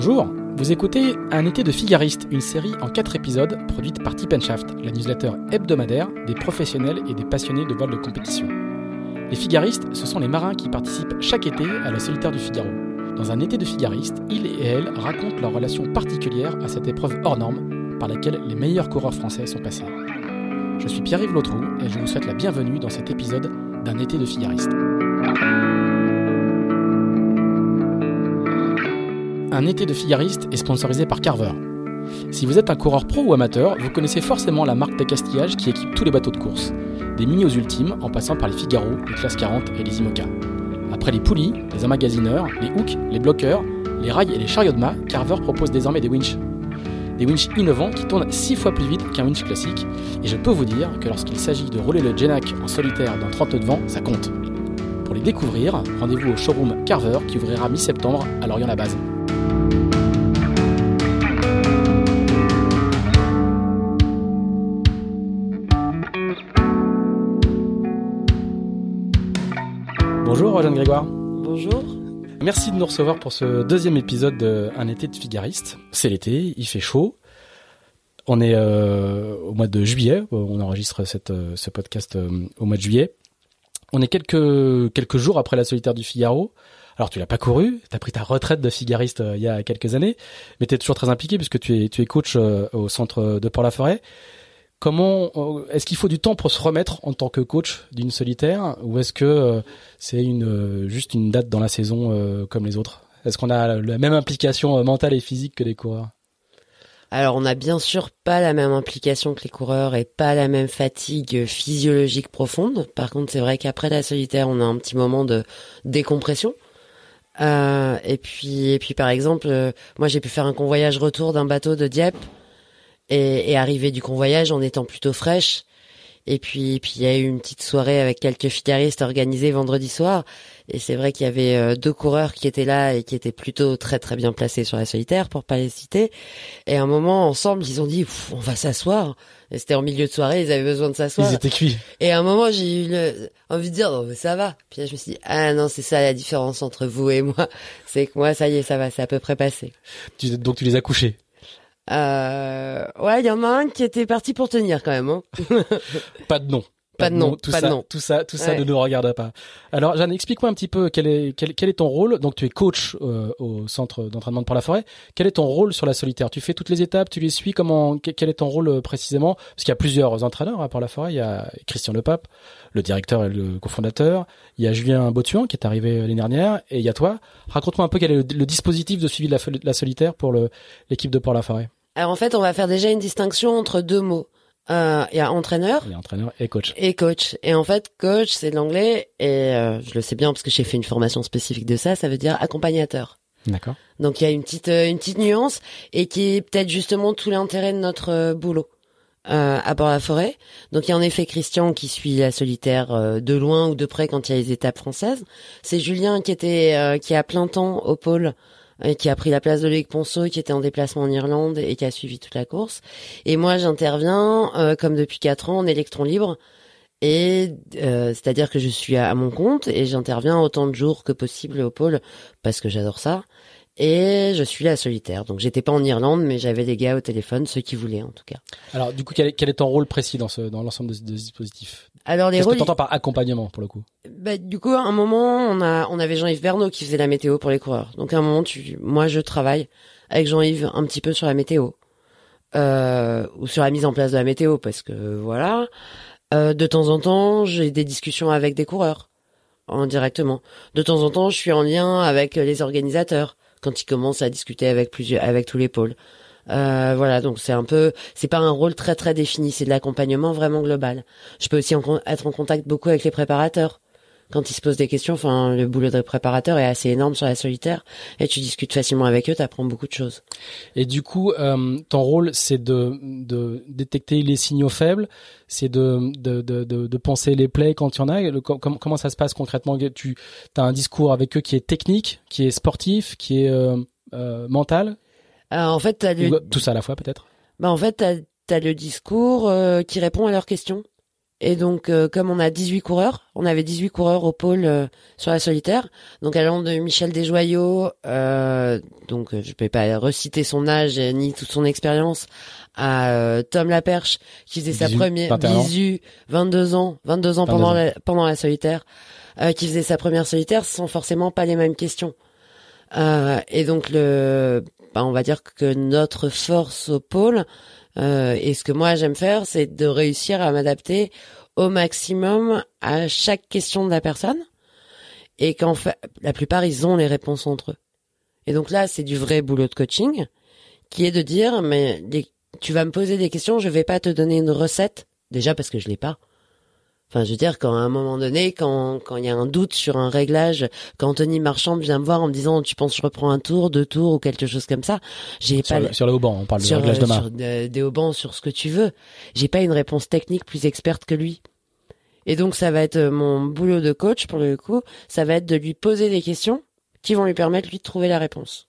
Bonjour, vous écoutez Un été de figariste, une série en 4 épisodes produite par Tip Shaft, la newsletter hebdomadaire des professionnels et des passionnés de vol de compétition. Les figaristes, ce sont les marins qui participent chaque été à la solitaire du Figaro. Dans un été de figariste, ils et elles racontent leur relation particulière à cette épreuve hors norme par laquelle les meilleurs coureurs français sont passés. Je suis Pierre-Yves Lautroux et je vous souhaite la bienvenue dans cet épisode d'un été de figariste. Un été de figariste est sponsorisé par Carver. Si vous êtes un coureur pro ou amateur, vous connaissez forcément la marque d'accastillage qui équipe tous les bateaux de course, des mini aux ultimes en passant par les Figaro, les Classe 40 et les IMOCA. Après les poulies, les emmagasineurs, les hooks, les bloqueurs, les rails et les chariots de mât, Carver propose désormais des winches. Des winches innovants qui tournent 6 fois plus vite qu'un winch classique, et je peux vous dire que lorsqu'il s'agit de rouler le Genac en solitaire dans 30 nœuds de vent, ça compte. Pour les découvrir, rendez-vous au showroom Carver qui ouvrira mi-septembre à Lorient-la-Base. Bonjour Jeanne Grégoire. Bonjour. Merci de nous recevoir pour ce deuxième épisode de Un été de figariste. C'est l'été, il fait chaud. On est euh, au mois de juillet, on enregistre cette, euh, ce podcast euh, au mois de juillet. On est quelques, quelques jours après la solitaire du Figaro. Alors tu l'as pas couru, tu as pris ta retraite de figariste il y a quelques années, mais tu es toujours très impliqué puisque tu es, tu es coach au centre de Port-la-Forêt. Comment euh, est-ce qu'il faut du temps pour se remettre en tant que coach d'une solitaire ou est-ce que euh, c'est une euh, juste une date dans la saison comme les autres? Est-ce qu'on a la même implication mentale et physique que les coureurs? Alors on n'a bien sûr pas la même implication que les coureurs et pas la même fatigue physiologique profonde. Par contre c'est vrai qu'après la solitaire on a un petit moment de décompression. et puis et puis par exemple moi j'ai pu faire un convoyage retour d'un bateau de Dieppe et, et du convoyage en étant plutôt fraîche. Et puis, puis il y a eu une petite soirée avec quelques fitaristes organisée vendredi soir. Et c'est vrai qu'il y avait euh, deux coureurs qui étaient là et qui étaient plutôt très très bien placés sur la solitaire, pour pas les citer. Et à un moment, ensemble, ils ont dit, on va s'asseoir. Et c'était en milieu de soirée, ils avaient besoin de s'asseoir. Ils étaient cuits. Et à un moment, j'ai eu le... envie de dire, non, mais ça va. Puis là, je me suis dit, ah non, c'est ça la différence entre vous et moi. C'est que moi, ça y est, ça va, c'est à peu près passé. donc tu les as couchés? Euh, ouais, il y en a un qui était parti pour tenir quand même. Hein. pas de nom. Pas, de nom, tout pas ça, de nom. Tout ça, tout ça ne nous regarde pas. Alors, Jeanne, explique-moi un petit peu quel est quel, quel est ton rôle. Donc, tu es coach euh, au centre d'entraînement de Port-la-Forêt. Quel est ton rôle sur la solitaire? Tu fais toutes les étapes, tu les suis? Comment Quel est ton rôle euh, précisément? Parce qu'il y a plusieurs entraîneurs à Port-la-Forêt. Il y a Christian Lepape, le directeur et le cofondateur. Il y a Julien Botuan qui est arrivé l'année dernière, et il y a toi. Raconte-moi un peu quel est le, dispositif de suivi de la, la solitaire pour l'équipe de Port-la-Forêt. Alors en fait, on va faire déjà une distinction entre deux mots. Euh, il y a entraîneur. Il y a entraîneur et coach. Et coach. Et en fait, coach, c'est de l'anglais et euh, je le sais bien parce que j'ai fait une formation spécifique de ça. Ça veut dire accompagnateur. D'accord. Donc il y a une petite euh, une petite nuance et qui est peut-être justement tout l'intérêt de notre boulot. Euh, à Port-la-Forêt. Donc il y a en effet Christian qui suit la solitaire de loin ou de près quand il y a les étapes françaises. C'est Julien qui était qui est à plein temps au pôle et qui a pris la place de Loïc Ponceau, qui était en déplacement en Irlande et qui a suivi toute la course. Et moi, j'interviens, euh, comme depuis quatre ans, en électron libre. Et euh, c'est-à-dire que je suis à, mon compte et j'interviens autant de jours que possible au pôle parce que j'adore ça. Et je suis là solitaire. Donc j'étais pas en Irlande, mais j'avais des gars au téléphone, ceux qui voulaient en tout cas. Alors du coup, quel est, ton rôle précis dans dans l'ensemble de ce dispositif? Alors les Qu'est-ce que t'entends par accompagnement pour le coup? Bah, du coup, à un moment, on a on avait Jean-Yves Bernot qui faisait la météo pour les coureurs. Donc à un moment, tu, moi, je travaille avec Jean-Yves un petit peu sur la météo euh, ou sur la mise en place de la météo parce que voilà. Euh, de temps en temps, j'ai des discussions avec des coureurs en directement. De temps en temps, je suis en lien avec les organisateurs quand ils commencent à discuter avec plusieurs avec tous les pôles. Euh, voilà, donc c'est un peu, c'est pas un rôle très très défini, c'est de l'accompagnement vraiment global. Je peux aussi être en contact beaucoup avec les préparateurs quand ils se posent des questions. Enfin, le boulot de préparateur est assez énorme sur la solitaire et tu discutes facilement avec eux, tu apprends beaucoup de choses. Et du coup, euh, ton rôle, c'est de, détecter les signaux faibles, c'est de, penser les plays quand il y en a. comment ça se passe concrètement? Tu as un discours avec eux qui est technique, qui est sportif, qui est euh, mental? Euh, en fait, tout ça à la fois peut-être? Bah en fait, t'as as le discours euh, qui répond à leurs questions. Et donc, euh, comme on a 18 coureurs, on avait 18 coureurs au pôle euh, sur la solitaire. Donc, allant de Michel Desjoyaux, euh, donc je vais pas reciter son âge ni toute son expérience, à Tom Laperche, qui faisait sa première 21 ans. bisu, 22 ans, 22 ans 22 pendant ans. la, pendant la solitaire, euh, qui faisait sa première solitaire, ce sont forcément pas les mêmes questions. Euh, et donc le, bah, on va dire que notre force au pôle, euh, et ce que moi j'aime faire, c'est de réussir à m'adapter au maximum à chaque question de la personne, et qu'en fait, la plupart ils ont les réponses entre eux. Et donc là, c'est du vrai boulot de coaching, qui est de dire, mais tu vas me poser des questions, je vais pas te donner une recette, déjà parce que je l'ai pas. Enfin, je veux dire, quand à un moment donné, quand quand il y a un doute sur un réglage, quand Anthony Marchand vient me voir en me disant, tu penses je reprends un tour, deux tours ou quelque chose comme ça, j'ai pas le, sur le haut banc, on parle sur, de réglage de main. sur de- des haubans, sur ce que tu veux. J'ai pas une réponse technique plus experte que lui. Et donc ça va être euh, mon boulot de coach pour le coup, ça va être de lui poser des questions qui vont lui permettre lui de trouver la réponse.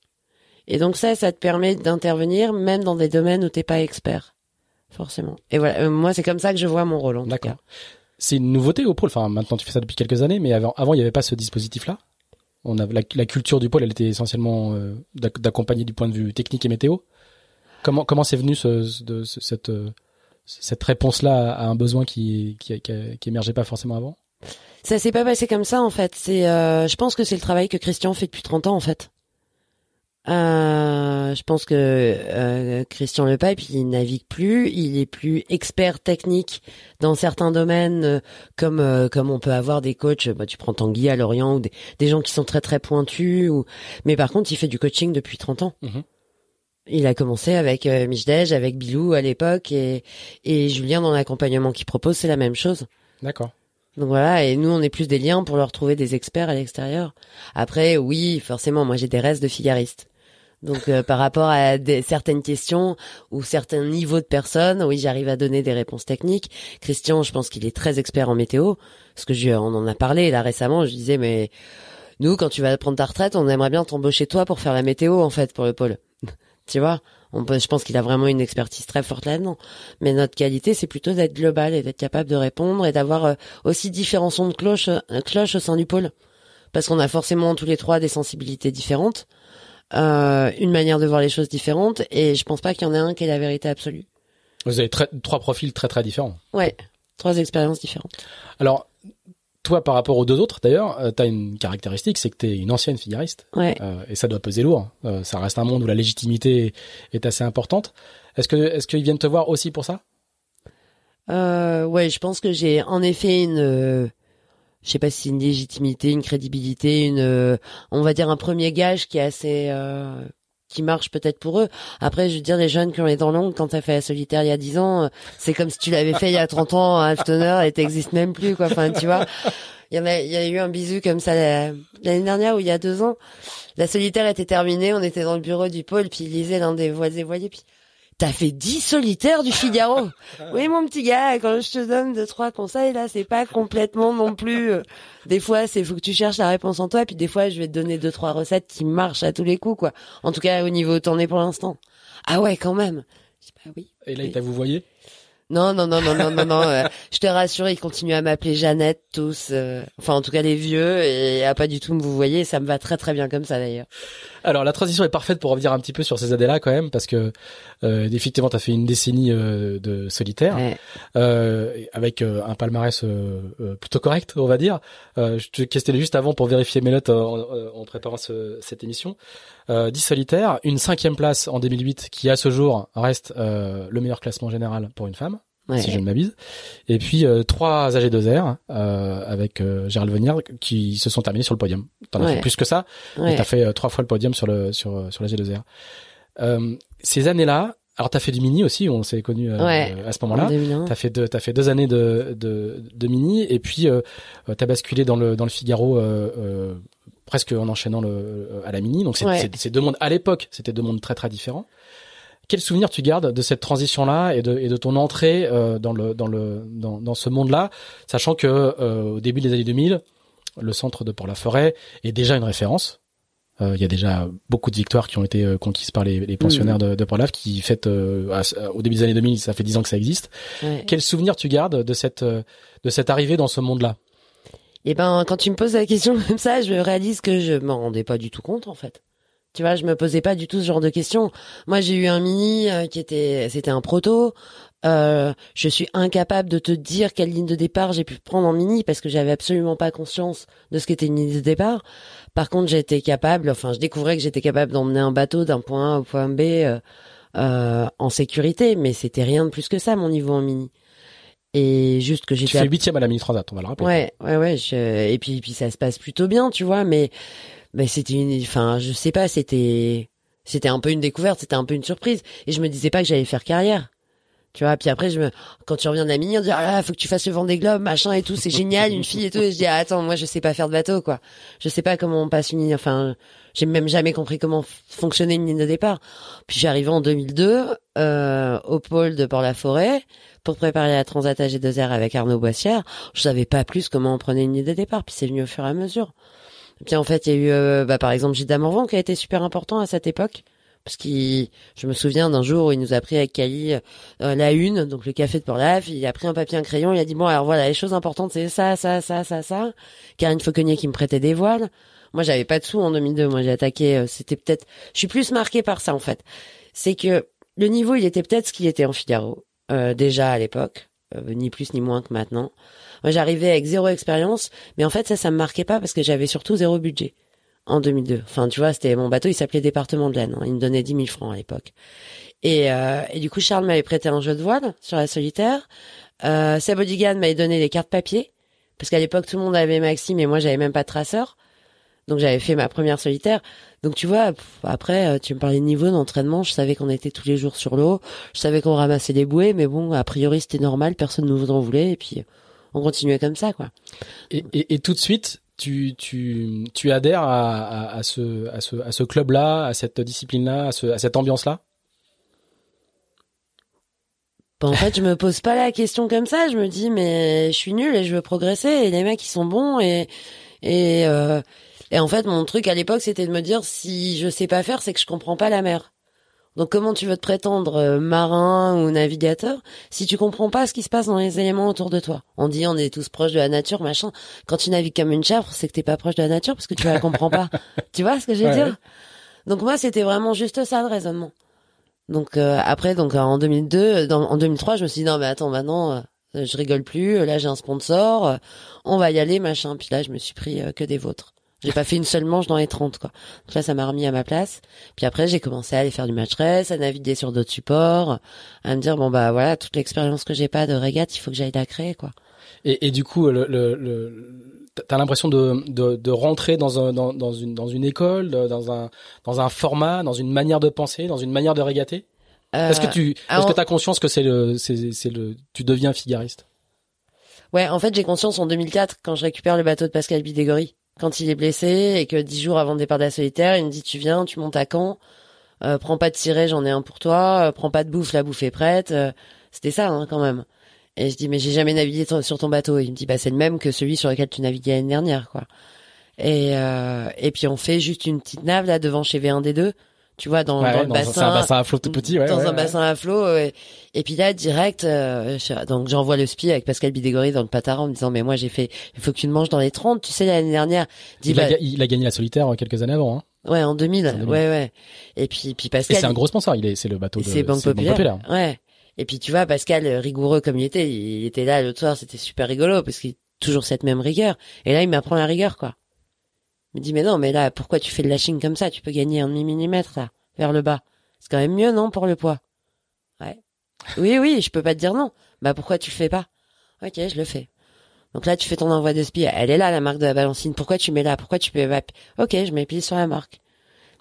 Et donc ça, ça te permet d'intervenir même dans des domaines où t'es pas expert, forcément. Et voilà, euh, moi c'est comme ça que je vois mon rôle en tout D'accord. cas. C'est une nouveauté au pôle. Enfin, maintenant tu fais ça depuis quelques années, mais avant, avant il n'y avait pas ce dispositif-là. On a la, la culture du pôle, elle était essentiellement euh, d'ac- d'accompagner du point de vue technique et météo. Comment comment c'est venu ce, ce- ce- cette euh, cette réponse-là à un besoin qui qui, qui, qui émergeait pas forcément avant? Ça s'est pas passé comme ça en fait. C'est, euh, je pense que c'est le travail que Christian fait depuis 30 ans en fait. Euh, je pense que euh, Christian Lepipe, il navigue plus, il est plus expert technique dans certains domaines, euh, comme euh, comme on peut avoir des coachs. Bah, tu prends Tanguy à Lorient ou des, des gens qui sont très très pointus. Ou... Mais par contre, il fait du coaching depuis 30 ans. Mhm. Il a commencé avec euh, Michdej, avec Bilou à l'époque, et, et Julien dans l'accompagnement qu'il propose, c'est la même chose. D'accord. Donc voilà, et nous on est plus des liens pour leur trouver des experts à l'extérieur. Après, oui, forcément, moi j'ai des restes de figaristes. Donc euh, par rapport à des, certaines questions ou certains niveaux de personnes, oui, j'arrive à donner des réponses techniques. Christian, je pense qu'il est très expert en météo, parce que je, on en a parlé là récemment. Je disais, mais nous, quand tu vas prendre ta retraite, on aimerait bien t'embaucher toi pour faire la météo en fait pour le pôle. tu vois on peut, je pense qu'il a vraiment une expertise très forte là-dedans. Mais notre qualité, c'est plutôt d'être global et d'être capable de répondre et d'avoir euh, aussi différents sons de cloche, euh, cloche au sein du pôle. Parce qu'on a forcément tous les trois des sensibilités différentes, euh, une manière de voir les choses différentes, et je pense pas qu'il y en ait un qui ait la vérité absolue. Vous avez très- trois profils très très différents. Ouais, trois expériences différentes. Alors, toi, par rapport aux deux autres, d'ailleurs, tu as une caractéristique, c'est que tu es une ancienne figariste. Ouais. Euh, et ça doit peser lourd. Euh, ça reste un monde où la légitimité est, est assez importante. Est-ce que est-ce qu'ils viennent te voir aussi pour ça? Euh, ouais, je pense que j'ai en effet une, euh, je sais pas si une légitimité, une crédibilité, une, euh, on va dire un premier gage qui est assez, euh, qui marche peut-être pour eux. Après, je veux dire, les jeunes qui ont les dents longues, quand t'as fait la solitaire il y a 10 ans, euh, c'est comme si tu l'avais fait il y a 30 ans à Altoner et t'existes même plus, quoi. Enfin, tu vois. Il y en a, il y a eu un bisou comme ça la- l'année dernière ou il y a deux ans. La solitaire était terminée, on était dans le bureau du pôle, puis il lisait l'un des voix et voyez, puis T'as fait 10 solitaires du Figaro. Oui, mon petit gars, quand je te donne deux, trois conseils, là, c'est pas complètement non plus, euh, des fois, c'est, faut que tu cherches la réponse en toi, puis des fois, je vais te donner deux, trois recettes qui marchent à tous les coups, quoi. En tout cas, au niveau où t'en es pour l'instant. Ah ouais, quand même. Je dis, bah oui. Et là, Oui. il t'a vous voyez Non, non, non, non, non, non, non. euh, je te rassure, ils continuent à m'appeler Jeannette, tous. euh, enfin, en tout cas, les vieux, et à pas du tout me vous voyez. Ça me va très, très bien comme ça, d'ailleurs. Alors la transition est parfaite pour revenir un petit peu sur ces années-là quand même, parce que euh, effectivement, tu as fait une décennie euh, de solitaire. Ouais. euh, avec euh, un palmarès euh, plutôt correct, on va dire. Euh, je te questionnais juste avant pour vérifier mes notes en, en préparant ce- cette émission. Euh, 10 solitaires, une cinquième place en 2008 qui à ce jour reste euh, le meilleur classement général pour une femme, Ouais. si je ne m'abuse. Et puis euh, trois AG2R euh, avec euh, Gérald Venir qui se sont terminés sur le podium. T'en as fait plus que ça, mais Ouais. t'as fait euh, trois fois le podium sur le sur euh, sur l'AG2R. Euh, ces années-là, alors t'as fait du mini aussi, on s'est connu Ouais. à ce En moment-là. 2001. T'as fait deux, t'as fait deux années de, de, de mini et puis euh, euh, t'as basculé dans le dans le Figaro euh, euh, presque en enchaînant le euh, à la mini. Donc c'est Ouais. deux mondes à l'époque, c'était deux mondes très très différents. Quel souvenir tu gardes de cette transition-là et de, et de ton entrée euh, dans le dans le dans, dans ce monde-là, sachant que euh, au début des années 2000, le centre de Port-la-Forêt est déjà une référence. Euh, Il y a déjà beaucoup de victoires qui ont été euh, conquises par les, les pensionnaires de, de Port-Lave qui fêtent euh, à- au début des années 2000, ça fait 10 ans que ça existe. Ouais. Quel souvenir tu gardes de cette de cette arrivée dans ce monde-là? Et ben, quand tu me poses la question comme ça, je réalise que je m'en rendais pas du tout compte, en fait. Tu vois, je me posais pas du tout ce genre de questions. Moi, j'ai eu un mini euh, qui était, c'était un proto. Euh, je suis incapable de te dire quelle ligne de départ j'ai pu prendre en mini parce que j'avais absolument pas conscience de ce qu'était une ligne de départ. Par contre, j'étais capable, enfin, je découvrais que j'étais capable d'emmener un bateau d'un point A au point B euh, euh, en sécurité, mais c'était rien de plus que ça mon niveau en mini. Et juste que Tu j'étais fais huitième à la mini transat, on va le rappeler. Ouais, ouais, ouais. je- Et puis, puis ça se passe plutôt bien, tu vois. Mais, mais c'était une, enfin, je sais pas, c'était, c'était un peu une découverte, c'était un peu une surprise. Et je me disais pas que j'allais faire carrière. Tu vois, puis après, je me, quand tu reviens de la mini, on dit, ah là, faut que tu fasses le Vendée Globe, machin et tout, c'est génial, une fille et tout. Et je dis, ah, attends, moi, je sais pas faire de bateau, quoi. Je sais pas comment on passe une enfin, j'ai même jamais compris comment fonctionnait une ligne de départ. Puis j'arrivais en 2002, euh, au pôle de Port-la-Forêt, pour préparer la Transat AG2R avec Arnaud Boissière. Je savais pas plus comment on prenait une ligne de départ, puis c'est venu au fur et à mesure. Et puis en fait, il y a eu, euh, bah, par exemple, Gilles Morvan qui a été super important à cette époque. Parce qu'il, je me souviens d'un jour où il nous a pris avec Cali euh, la une, donc le café de Port-Laf, il a pris un papier, un crayon, il a dit bon alors voilà les choses importantes c'est ça, ça, ça, ça, ça. Karine Fauconnier qui me prêtait des voiles. Moi j'avais pas de sous en 2002, moi j'ai attaqué, euh, c'était peut-être, je suis plus marquée par ça en fait. C'est que le niveau il était peut-être ce qu'il était en Figaro euh, déjà à l'époque, ni plus ni moins que maintenant. Moi j'arrivais avec zéro expérience, mais en fait ça ça me marquait pas parce que j'avais surtout zéro budget en 2002. Enfin, tu vois, c'était mon bateau, il s'appelait Département de l'Aisne. hein. Il me donnait 10 000 francs à l'époque. Et, euh, et du coup, Charles m'avait prêté un jeu de voile sur la solitaire. Euh, Seb m'avait donné des cartes papier. Parce qu'à l'époque, tout le monde avait Maxime et moi, j'avais même pas de traceur. Donc, j'avais fait ma première solitaire. Donc, tu vois, après, euh, tu me parlais de niveau d'entraînement. Je savais qu'on était tous les jours sur l'eau. Je savais qu'on ramassait des bouées. Mais bon, a priori, c'était normal. Personne ne nous en voulait. Et puis, on continuait comme ça, quoi. Et, et, et tout de suite, tu, tu, tu adhères à, à, ce, à ce, à ce club-là, à cette discipline-là, à, ce, à cette ambiance-là? Bah, en fait, je me pose pas la question comme ça. Je me dis, mais je suis nulle et je veux progresser. Et les mecs, ils sont bons. Et et euh, et en fait, mon truc à l'époque, c'était de me dire, si je sais pas faire, c'est que je comprends pas la mer. Donc, comment tu veux te prétendre euh, marin ou navigateur si tu comprends pas ce qui se passe dans les éléments autour de toi? On dit, on est tous proches de la nature, machin. Quand tu navigues comme une chèvre, c'est que t'es pas proche de la nature parce que tu la comprends pas. tu vois ce que je veux Ouais, dire? Donc moi, c'était vraiment juste ça le raisonnement. Donc euh, après, donc en 2002, dans, en 2003, je me suis dit non mais attends maintenant, euh, je rigole plus. Là j'ai un sponsor, euh, on va y aller machin. Puis là je me suis pris que des vôtres. J'ai pas fait une seule manche dans les 30 quoi. Donc là ça m'a remis à ma place. Puis après j'ai commencé à aller faire du match race, à naviguer sur d'autres supports, à me dire bon bah voilà toute l'expérience que j'ai pas de régate, il faut que j'aille la créer quoi. Et, et du coup, le, le, le- t'as l'impression de, de, de rentrer dans, un, dans, dans, une, dans une école, de- dans un, dans un format, dans une manière de penser, dans une manière de régater? Euh, Est-ce que tu est-ce que t'as conscience que c'est le, c'est, c'est le, tu deviens figariste? Ouais, en fait, j'ai conscience en 2004 quand je récupère le bateau de Pascal Bidégory, quand il est blessé et que dix jours avant le départ de la solitaire, il me dit tu viens, tu montes à Caen, euh, prends pas de ciré, j'en ai un pour toi, euh, prends pas de bouffe, la bouffe est prête. euh, C'était ça hein, quand même. Et je dis mais j'ai jamais navigué sur ton bateau. Il me dit bah c'est le même que celui sur lequel tu naviguais l'année dernière quoi. Et euh, et puis on fait juste une petite nave là devant chez V1D2, tu vois dans, Ouais, dans le dans un- bassin C'est un bassin à flot tout petit, ouais. dans ouais, un bassin à flot. ouais. Et puis là, direct, euh, je- donc j'envoie le spi avec Pascal Bidégory dans le Pataran en me disant, mais moi j'ai fait, il faut que tu me manges dans les 30. Tu sais, l'année dernière, Il, a, bah, il a gagné la solitaire euh, quelques années avant. Hein. ouais, en 2000, En 2000. ouais, ouais. Et puis, puis Et Pascal. c'est un gros sponsor. Il est, c'est le bateau de. c'est Banque c'est Populaire. Ouais. Et puis tu vois, Pascal, euh, rigoureux comme il était, il était là l'autre soir, c'était super rigolo parce qu'il a toujours cette même rigueur. Et là, il m'apprend la rigueur, quoi. Me dit, mais non, mais là, pourquoi tu fais le lashing comme ça? Tu peux gagner un demi millimètre, là, vers le bas. C'est quand même mieux, non, pour le poids? Ouais. Oui, oui, je peux pas te dire non. Bah, pourquoi tu le fais pas? Ok, je le fais. Donc là, tu fais ton envoi de spi. Elle est là, la marque de la balancine. Pourquoi tu mets là? Pourquoi tu peux? Ok, je mets pile sur la marque.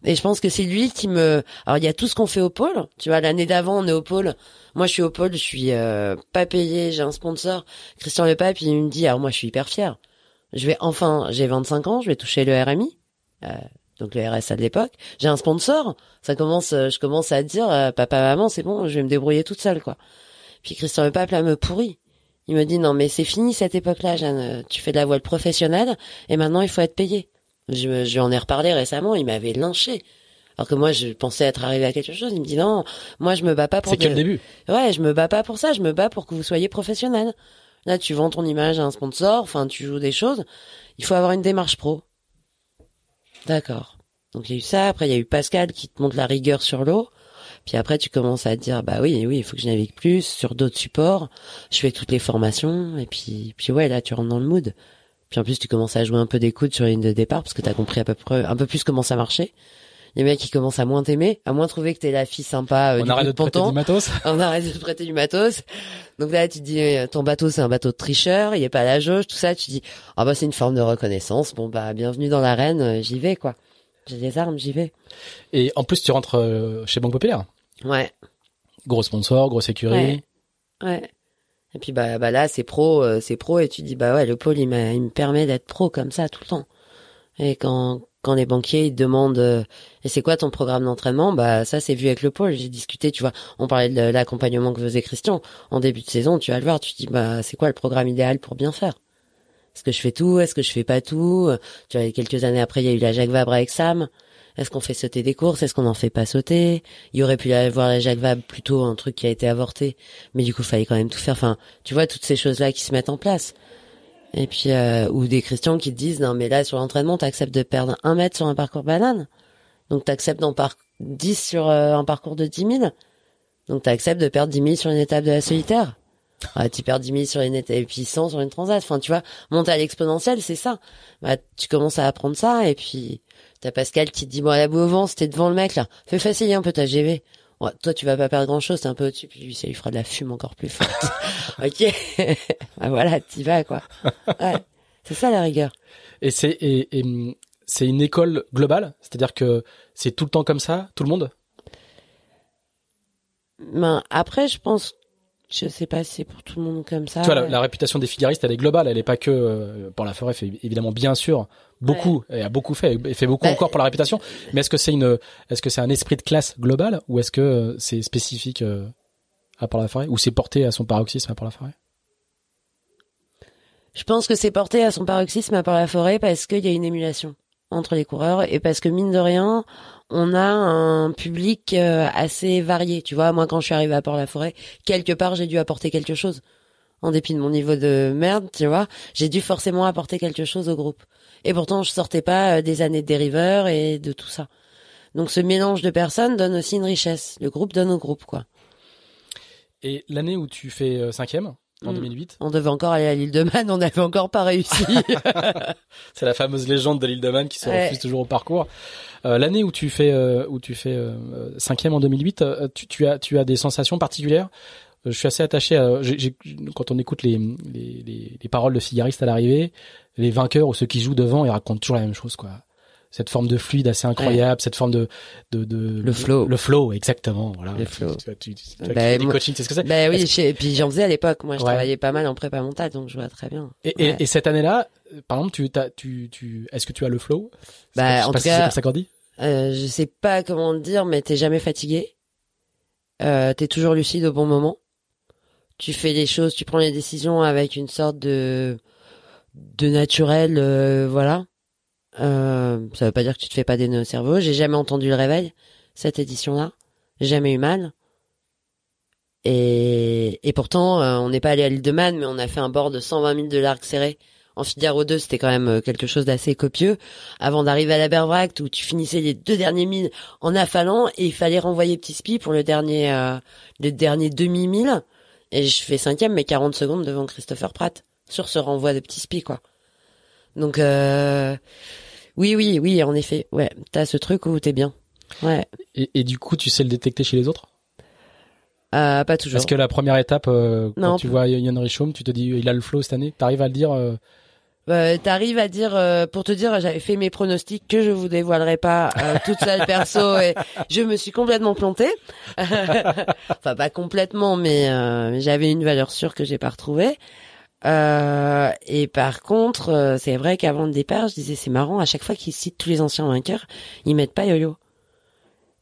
Et je pense que c'est lui qui me. Alors il y a tout ce qu'on fait au pôle. Tu vois, l'année d'avant, on est au pôle. Moi, je suis au pôle, je suis euh, pas payé, j'ai un sponsor, Christian Lepape. Il me dit, alors moi, je suis hyper fier. Je vais enfin, j'ai 25 ans, je vais toucher le RMI, euh, donc le RSA de l'époque. J'ai un sponsor. Ça commence, euh, je commence à dire, euh, papa, maman, c'est bon, je vais me débrouiller toute seule, quoi. Puis Christian Lepape là me pourrit. Il me dit non mais c'est fini cette époque-là, Jeanne. Tu fais de la voile professionnelle et maintenant il faut être payé. Je, je lui en ai reparlé récemment, il m'avait lynché. Alors que moi, je pensais être arrivé à quelque chose. Il me dit non, moi, je me bats pas pour. C'est que le début? Ouais, je me bats pas pour ça. Je me bats pour que vous soyez professionnel. Là, tu vends ton image à un sponsor. Enfin, tu joues des choses. Il faut avoir une démarche pro. D'accord. Donc il y a eu ça. Après, il y a eu Pascal qui te montre la rigueur sur l'eau. Puis après, tu commences à te dire, bah oui, oui, il faut que je navigue plus sur d'autres supports. Je fais toutes les formations. Et puis, puis ouais, là, tu rentres dans le mood. Puis en plus, tu commences à jouer un peu des coudes sur la ligne de départ parce que t'as compris à peu près, un peu plus comment ça marchait. Les mecs, qui commencent à moins t'aimer, à moins trouver que t'es la fille sympa euh, On du arrête de te prêter du matos. On arrête de te prêter du matos. Donc là, tu te dis, euh, ton bateau, c'est un bateau de tricheur, il est pas à la jauge, tout ça. Tu dis, ah bah c'est une forme de reconnaissance. Bon bah, bienvenue dans l'arène, euh, j'y vais quoi. J'ai des armes, j'y vais. Et en plus, tu rentres euh, chez Banque Populaire. Ouais, Gros sponsor, grosse écurie. Ouais. ouais. Et puis bah, bah là, c'est pro, euh, c'est pro, et tu dis, bah ouais, le pôle, il, il me permet d'être pro comme ça tout le temps. Et quand quand les banquiers ils demandent, euh, et c'est quoi ton programme d'entraînement? Bah ça, c'est vu avec le pôle. J'ai discuté, tu vois, on parlait de l'accompagnement que faisait Christian en début de saison. Tu vas le voir, tu te dis, bah c'est quoi le programme idéal pour bien faire? Est-ce que je fais tout? Est-ce que je fais pas tout? Tu vois, quelques années après, il y a eu la Jacques Vabre avec Sam. Est-ce qu'on fait sauter des courses? Est-ce qu'on n'en fait pas sauter? Il aurait pu y avoir la Jacques Vabre plutôt un truc qui a été avorté, mais du coup, il fallait quand même tout faire. Enfin, tu vois, toutes ces choses-là qui se mettent en place. Et puis, euh, ou des Christians qui te disent, non, mais là, sur l'entraînement, t'acceptes de perdre un mètre sur un parcours banane. Donc, t'acceptes d'en par 10 sur euh, un parcours de 10 000. Donc, t'acceptes de perdre 10 000 sur une étape de la solitaire. Ah, tu perds 10 000 sur une étape et puis 100 sur une transat. Enfin, tu vois, monter à l'exponentielle, c'est ça. Bah, tu commences à apprendre ça et puis t'as Pascal qui te dit, bon, la boue au c'était devant le mec, là. Fais facile un peu ta GV. Ouais, toi, tu vas pas perdre grand chose, t'es un peu au-dessus, puis lui, ça lui fera de la fume encore plus forte. ok. bah voilà, t'y vas, quoi. Ouais. C'est ça, la rigueur. Et c'est et, et, hum, c'est une école globale, c'est-à-dire que c'est tout le temps comme ça, tout le monde? Ben, après, je pense, je sais pas si c'est pour tout le monde comme ça. tu vois, la, la réputation des figaristes, elle est globale, elle est pas que euh, pour la forêt fait évidemment bien sûr beaucoup et a beaucoup fait et fait beaucoup Bah, encore pour la réputation. Mais est-ce que c'est une est-ce que c'est un esprit de classe global ou est-ce que euh, c'est spécifique euh, à Port la Forêt ou c'est porté à son paroxysme à Port la Forêt? Je pense que c'est porté à son paroxysme à part la forêt parce qu'il y a une émulation entre les coureurs et parce que mine de rien, on a un public euh, assez varié. Tu vois, moi quand je suis arrivée à Port-la-Forêt, quelque part j'ai dû apporter quelque chose. En dépit de mon niveau de merde, tu vois, j'ai dû forcément apporter quelque chose au groupe. Et pourtant, je sortais pas euh, des années de dériveurs et de tout ça. Donc ce mélange de personnes donne aussi une richesse. Le groupe donne au groupe, quoi. Et l'année où tu fais euh, cinquième? En Mm. 2008, On devait encore aller à l'île de Man, on n'avait encore pas réussi. c'est la fameuse légende de l'île de Man qui se Ouais. refuse toujours au parcours. Euh, l'année où tu fais euh, où tu fais euh, cinquième en 2008, euh, tu, tu as tu as des sensations particulières? Euh, je suis assez attaché à quand on écoute les, les, les, les paroles de Figariste à l'arrivée, les vainqueurs ou ceux qui jouent devant, ils racontent toujours la même chose quoi. Cette forme de fluide assez incroyable, cette forme de de, de Le flow. le flow exactement voilà. Le flow. Tu, tu, tu, tu as Bah, moi- coachings, c'est ce que c'est. Ben oui, et puis j'en faisais à l'époque. Moi, je Ouais. travaillais pas mal en prépa donc je vois très bien. Et, et, Ouais. et cette année-là, par exemple, tu, t'as- tu, tu, est-ce que tu as le flow? Bah, Je en pas tout si cas- c'est comme ça qu'on dit. Euh, je sais pas comment te dire, mais t'es jamais fatigué. Euh, t'es toujours lucide au bon moment. Tu fais les choses, tu prends les décisions avec une sorte de de naturel, euh, voilà. Euh, ça veut pas dire que tu te fais pas des nœuds au cerveau. J'ai jamais entendu le réveil cette édition-là. Jamais eu mal. Et, et pourtant, euh, on n'est pas allé à l'île de Man, mais on a fait un bord de 120 000 de l'arc serré. En Figaro 2, c'était quand même euh, quelque chose d'assez copieux. Avant d'arriver à la Berbract, où tu finissais les deux derniers milles en affalant, et il fallait renvoyer Petit Spi pour le dernier, euh, le dernier demi-mille. Et je fais cinquième, mais 40 secondes devant Christopher Pratt, sur ce renvoi de Petit Spi, quoi. Donc, euh, oui, oui, oui, en effet. Ouais, t'as ce truc où t'es bien. Ouais, Et, et du coup, tu sais le détecter chez les autres? Euh, pas toujours. Parce que la première étape, euh, quand Non. tu vois Yann Richaume, tu te dis il a le flow cette année. T'arrives à le dire euh, Euh, T'arrives à dire, euh, pour te dire, j'avais fait mes pronostics que je vous dévoilerai pas euh, toute seule perso et je me suis complètement plantée. enfin pas complètement, mais euh, mais j'avais une valeur sûre que j'ai pas retrouvée. Euh, et par contre, euh, c'est vrai qu'avant le départ, je disais c'est marrant, à chaque fois qu'ils citent tous les anciens vainqueurs, ils mettent pas Yo-Yo.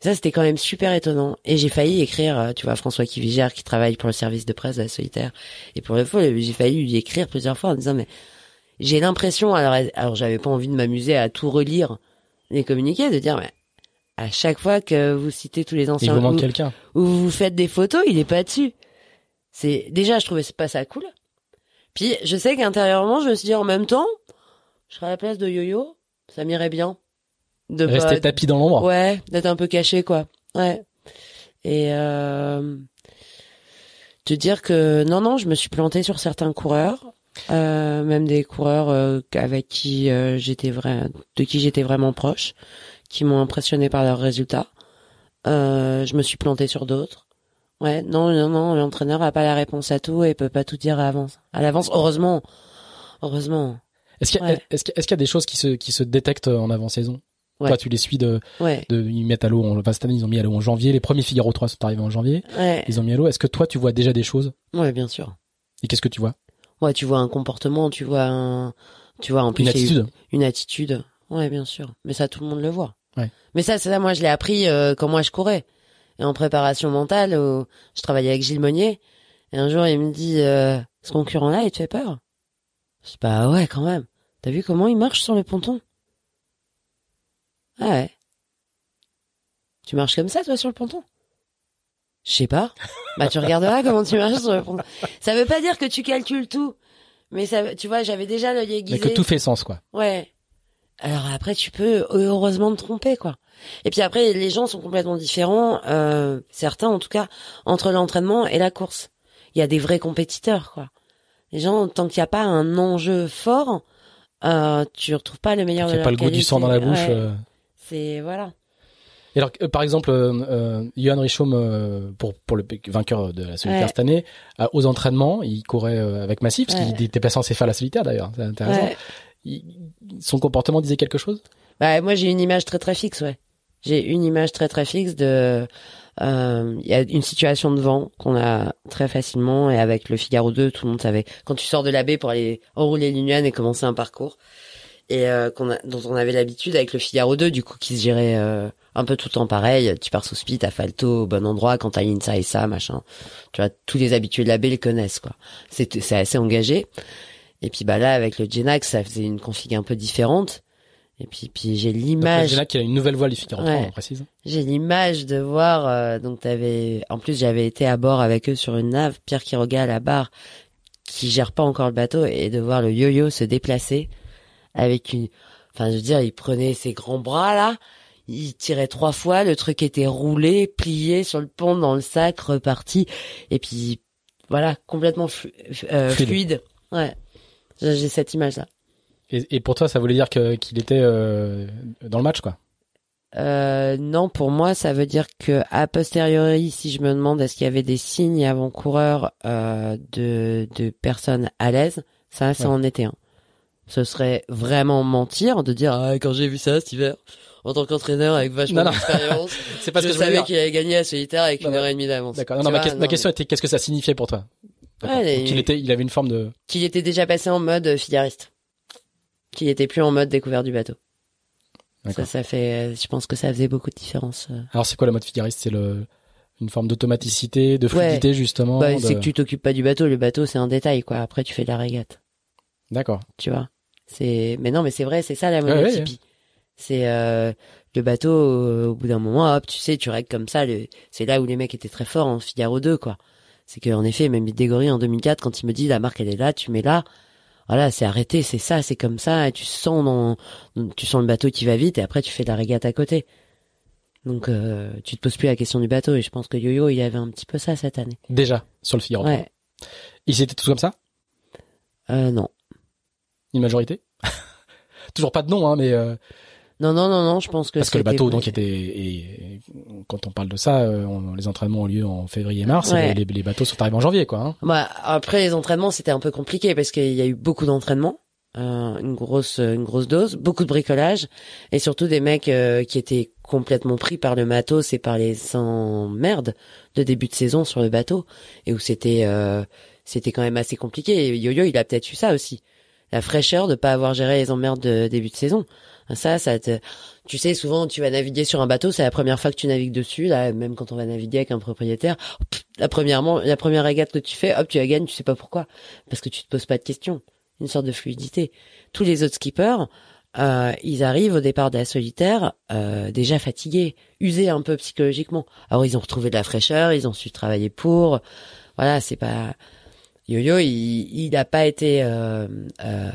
Ça, c'était quand même super étonnant. Et j'ai failli écrire, euh, tu vois, François Kivigère, qui travaille pour le service de presse de la solitaire, et pour le faux, j'ai failli lui écrire plusieurs fois en disant, mais j'ai l'impression, alors, alors j'avais pas envie de m'amuser à tout relire les communiqués, de dire, mais à chaque fois que vous citez tous les Il anciens vous manque ou, quelqu'un. ou vous faites des photos, il est pas dessus. C'est déjà, je trouvais pas ça cool. Puis je sais qu'intérieurement, je me suis dit en même temps, je serais à la place de Yo-Yo, ça m'irait bien. De Rester pas- tapis dans l'ombre. Ouais, d'être un peu caché, quoi. Ouais. Et euh, te dire que non, non, je me suis plantée sur certains coureurs, euh, même des coureurs euh, avec qui euh, j'étais vrai, de qui j'étais vraiment proche, qui m'ont impressionné par leurs résultats. Euh, je me suis plantée sur d'autres. Ouais, non, non, non, l'entraîneur a pas la réponse à tout et peut pas tout dire à l'avance. À l'avance, heureusement, heureusement. Est-ce qu'il y, a- Ouais. y des choses qui se, qui se détectent en avant-saison? Ouais. Toi, tu les suis de, Ouais, de, ils mettent à l'eau, en- enfin, cette année, ils ont mis à l'eau en janvier. Les premiers Figaro 3 sont arrivés en janvier. ouais, Ils ont mis à l'eau. Est-ce que toi, tu vois déjà des choses? ouais, bien sûr. Et qu'est-ce que tu vois? Ouais, tu vois un comportement, tu vois un, tu vois en plus Une attitude? une attitude. Ouais, bien sûr. Mais ça, tout le monde le voit. Ouais. Mais ça, ça, moi, je l'ai appris euh, quand moi je courais. Et en préparation mentale, euh, je travaillais avec Gilles Monnier. Et un jour, il me dit, euh, ce concurrent-là, il te fait peur? Je dis, bah ouais, quand même. T'as vu comment il marche sur le ponton Ah ouais. Tu marches comme ça, toi, sur le ponton? Je sais pas. Bah, tu regarderas comment tu marches sur le ponton. Ça veut pas dire que tu calcules tout. Mais ça, tu vois, j'avais déjà l'œil Mais aiguisé. que tout fait sens, quoi. Ouais. Alors après, tu peux heureusement te tromper, quoi. Et puis après, les gens sont complètement différents, euh, certains en tout cas, entre l'entraînement et la course. Il y a des vrais compétiteurs, quoi. Les gens, tant qu'il n'y a pas un enjeu fort, euh, tu retrouves pas le meilleur Il n'y a pas le goût du sang dans la bouche. Ouais, euh. C'est voilà. Et alors, euh, par exemple, euh, euh, Johan Richaume, euh, pour, pour le vainqueur de la solitaire Ouais. cette année, aux entraînements, il courait euh, avec Massif, parce Ouais. qu'il était passé en céphale à solitaire d'ailleurs, c'est intéressant. Son comportement disait quelque chose? Bah moi j'ai une image très très fixe, ouais. J'ai une image très très fixe de euh, il y a une situation de vent qu'on a très facilement et avec le Figaro 2, tout le monde savait quand tu sors de la baie pour aller enrouler l'Union et commencer un parcours et euh, a, dont on avait l'habitude avec le Figaro 2 du coup qui se gérait euh, un peu tout le temps pareil, tu pars sous speed, t'as falto au bon endroit quand t'as ça et ça, machin. Tu vois, tous les habitués de la baie le connaissent quoi. C'est c'est assez engagé. Et puis bah là avec le Genax, ça faisait une config un peu différente. Et puis puis j'ai l'image Gena qui a une nouvelle voile, Figaro 3, Ouais. on précise. j'ai l'image de voir, euh, donc t'avais, en plus j'avais été à bord avec eux sur une nave, Pierre Quiroga à la barre, qui gère pas encore le bateau, et de voir le yo-yo se déplacer avec une, enfin je veux dire, il prenait ses grands bras là, il tirait trois fois, le truc était roulé, plié sur le pont dans le sac, reparti, et puis voilà, complètement flu- euh, Fluide. fluide. Ouais, j'ai cette image là. Et, et pour toi, ça voulait dire que- qu'il était euh, dans le match, quoi? Euh, non, pour moi, ça veut dire que a posteriori, si je me demande est-ce qu'il y avait des signes avant-coureurs euh, de, de personnes à l'aise, ça, ça Ouais. en était un. Ce serait vraiment mentir de dire ah, quand j'ai vu ça cet hiver, en tant qu'entraîneur avec vachement d'expérience, C'est pas ce je que je savais qu'il allait gagner à solitaire avec Non, une heure et demie d'avance. D'accord. Non, non, ma, question était qu'est-ce que ça signifiait pour toi? Ouais, Donc, il était, il avait une forme de. Qu'il était déjà passé en mode figariste, qu'il était plus en mode découvert du bateau. Ça, ça fait, je pense que ça faisait beaucoup de différence. euh. Alors, c'est quoi le mode figariste C'est le une forme d'automaticité, de fluidité justement. Bah, de- c'est que tu t'occupes pas du bateau. Le bateau, c'est un détail, quoi. Après, tu fais de la régate. D'accord. Tu vois? C'est, mais non, mais c'est vrai, c'est ça la Ouais, ouais, monotypie. C'est, euh, le bateau, euh, au bout d'un moment, hop, tu sais, tu règles comme ça. Le... C'est là où les mecs étaient très forts en Figaro 2, quoi. C'est que, en effet, même Bidégory en 2004, quand il me dit la marque elle est là, tu mets là. Voilà, c'est arrêté, c'est ça, c'est comme ça. Et tu sens dans, tu sens le bateau qui va vite et après tu fais de la régate à côté. Donc, euh, tu te poses plus la question du bateau et je pense que Yo-Yo, il avait un petit peu ça cette année. Déjà sur le Figaro. Ouais. Ils étaient tous comme ça? Euh, non. Une majorité? Toujours pas de nom, hein, mais euh, Non, non, non, non, je pense que parce que le bateau donc était. Et, et quand on parle de ça, euh, on- les entraînements ont lieu en février-mars. Ouais. et les, les bateaux sont arrivés en janvier, quoi. Hein. Bah, après les entraînements, c'était un peu compliqué parce qu'il y a eu beaucoup d'entraînements, euh, une grosse, une grosse dose, beaucoup de bricolage et surtout des mecs euh, qui étaient complètement pris par le matos et par les emmerdes de début de saison sur le bateau et où c'était, euh, c'était quand même assez compliqué. Et Yo-Yo, il a peut-être eu ça aussi, la fraîcheur de pas avoir géré les emmerdes de début de saison. Ça, ça te, tu sais, souvent tu vas naviguer sur un bateau, c'est la première fois que tu navigues dessus, là, même quand on va naviguer avec un propriétaire, la premièrement, la première régate que tu fais, hop, tu la gagnes, tu sais pas pourquoi, parce que tu te poses pas de questions. une sorte de fluidité. Tous les autres skippers, euh, ils arrivent au départ de la solitaire euh, déjà fatigués, usés un peu psychologiquement. Alors ils ont retrouvé de la fraîcheur, ils ont su travailler pour. Voilà, c'est pas Yo-Yo, il n'a pas été, euh, euh,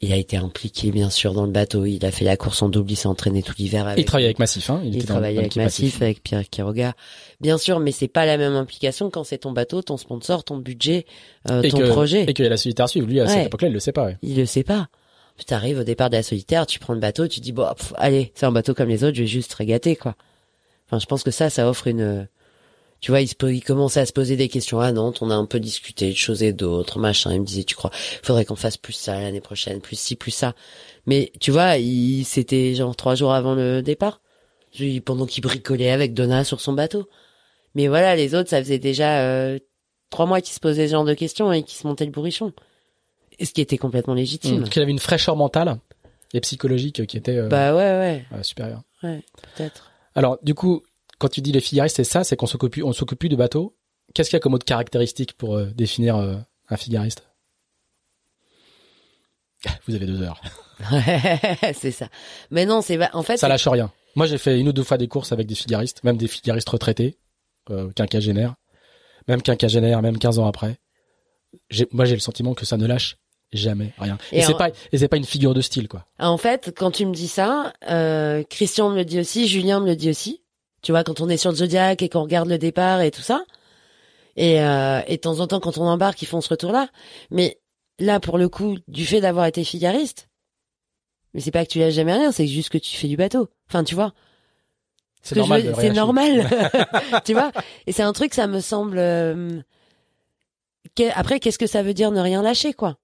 il a été impliqué bien sûr dans le bateau. Il a fait la course en double, il s'est entraîné tout l'hiver. Avec, il travaillait avec Massif, hein. Il, était dans- travaillait dans avec Massif, avec Pierre Quiroga. Bien sûr, mais c'est pas la même implication quand c'est ton bateau, ton sponsor, ton budget, euh, ton que- projet. Et qu'il y a la solitaire à suivre. Lui, à cette époque-là, il le sait pas, ouais. Il le sait pas. Tu arrives au départ de la solitaire, tu prends le bateau, tu dis bon, pff, allez, c'est un bateau comme les autres, je vais juste régater quoi. Enfin, je pense que ça, ça offre une. Tu vois, il, se il commençait à se poser des questions. Ah non, on a un peu discuté de choses et d'autres, machin. Il me disait, tu crois, faudrait qu'on fasse plus ça l'année prochaine, plus ci, plus ça. Mais tu vois, il c'était genre trois jours avant le départ, pendant qu'il bricolait avec Donna sur son bateau. Mais voilà, les autres, ça faisait déjà euh, trois mois qu'ils se posaient ce genre de questions et qu'ils se montaient le bourrichon. Et ce qui était complètement légitime. Mm. Qu'il avait une fraîcheur mentale et psychologique qui était euh, Bah ouais, ouais, euh, supérieure. ouais, peut-être. Alors, du coup, quand tu dis les figaristes, c'est ça, c'est qu'on s'occupe on s'occupe plus de bateaux. Qu'est-ce qu'il y a comme autre caractéristique pour euh, définir euh, un figariste? Vous avez deux heures. c'est ça. Mais non, c'est en fait. Ça lâche rien. Moi, j'ai fait une ou deux fois des courses avec des figaristes, même des figaristes retraités, euh, quinquagénaires, même quinquagénaires, même 15 ans après. Moi, j'ai le sentiment que ça ne lâche jamais rien. Et, Et c'est pas, et c'est pas une figure de style, quoi. En fait, quand tu me dis ça, euh, Christian me le dit aussi, Julien me le dit aussi. Tu vois, quand on est sur le Zodiac et qu'on regarde le départ et tout ça. Et, euh, et de temps en temps, quand on embarque, ils font ce retour-là. Mais là, pour le coup, du fait d'avoir été figariste, mais c'est pas que tu lâches jamais rien, c'est juste que tu fais du bateau. Enfin, tu vois. C'est Ce normal. C'est normal. tu vois. Et c'est un truc, ça me semble. euh, Après, qu'est-ce que ça veut dire ne rien lâcher, quoi?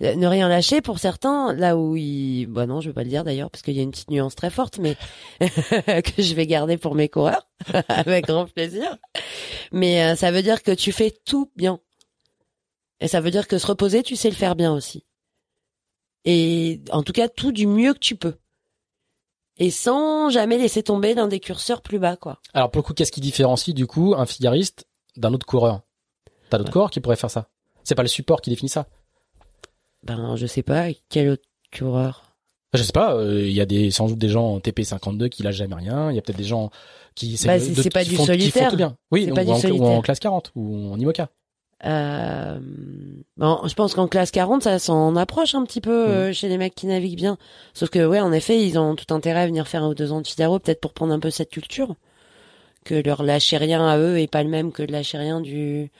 Ne rien lâcher pour certains, là où ils. Bah non, je veux pas le dire d'ailleurs, parce qu'il y a une petite nuance très forte, mais que je vais garder pour mes coureurs avec grand plaisir. Mais euh, ça veut dire que tu fais tout bien. Et ça veut dire que se reposer, tu sais le faire bien aussi. Et en tout cas, tout du mieux que tu peux. Et sans jamais laisser tomber l'un des curseurs plus bas, quoi. Alors, pour le coup, qu'est-ce qui différencie, du coup, un figariste d'un autre coureur? T'as d'autres Ouais. coureurs qui pourraient faire ça? C'est pas le support qui définit ça. Ben, je sais pas, quel autre coureur? Je sais pas, euh, il y a des, sans doute des gens en TP52 qui lâchent jamais rien. Il y a peut-être des gens qui, Bah, c'est- c'est pas qui du font, font solitaire. tout bien. Oui, C'est ou, pas du en, ou solitaire. en classe 40 ou en IMOCA. euh... bon, Je pense qu'en classe 40, ça s'en approche un petit peu Mhm. euh, chez les mecs qui naviguent bien. Sauf que, ouais, en effet, ils ont tout intérêt à venir faire un ou deux ans de Figaro, peut-être pour prendre un peu cette culture. Que leur lâcher rien à eux est pas le même que de lâcher rien du...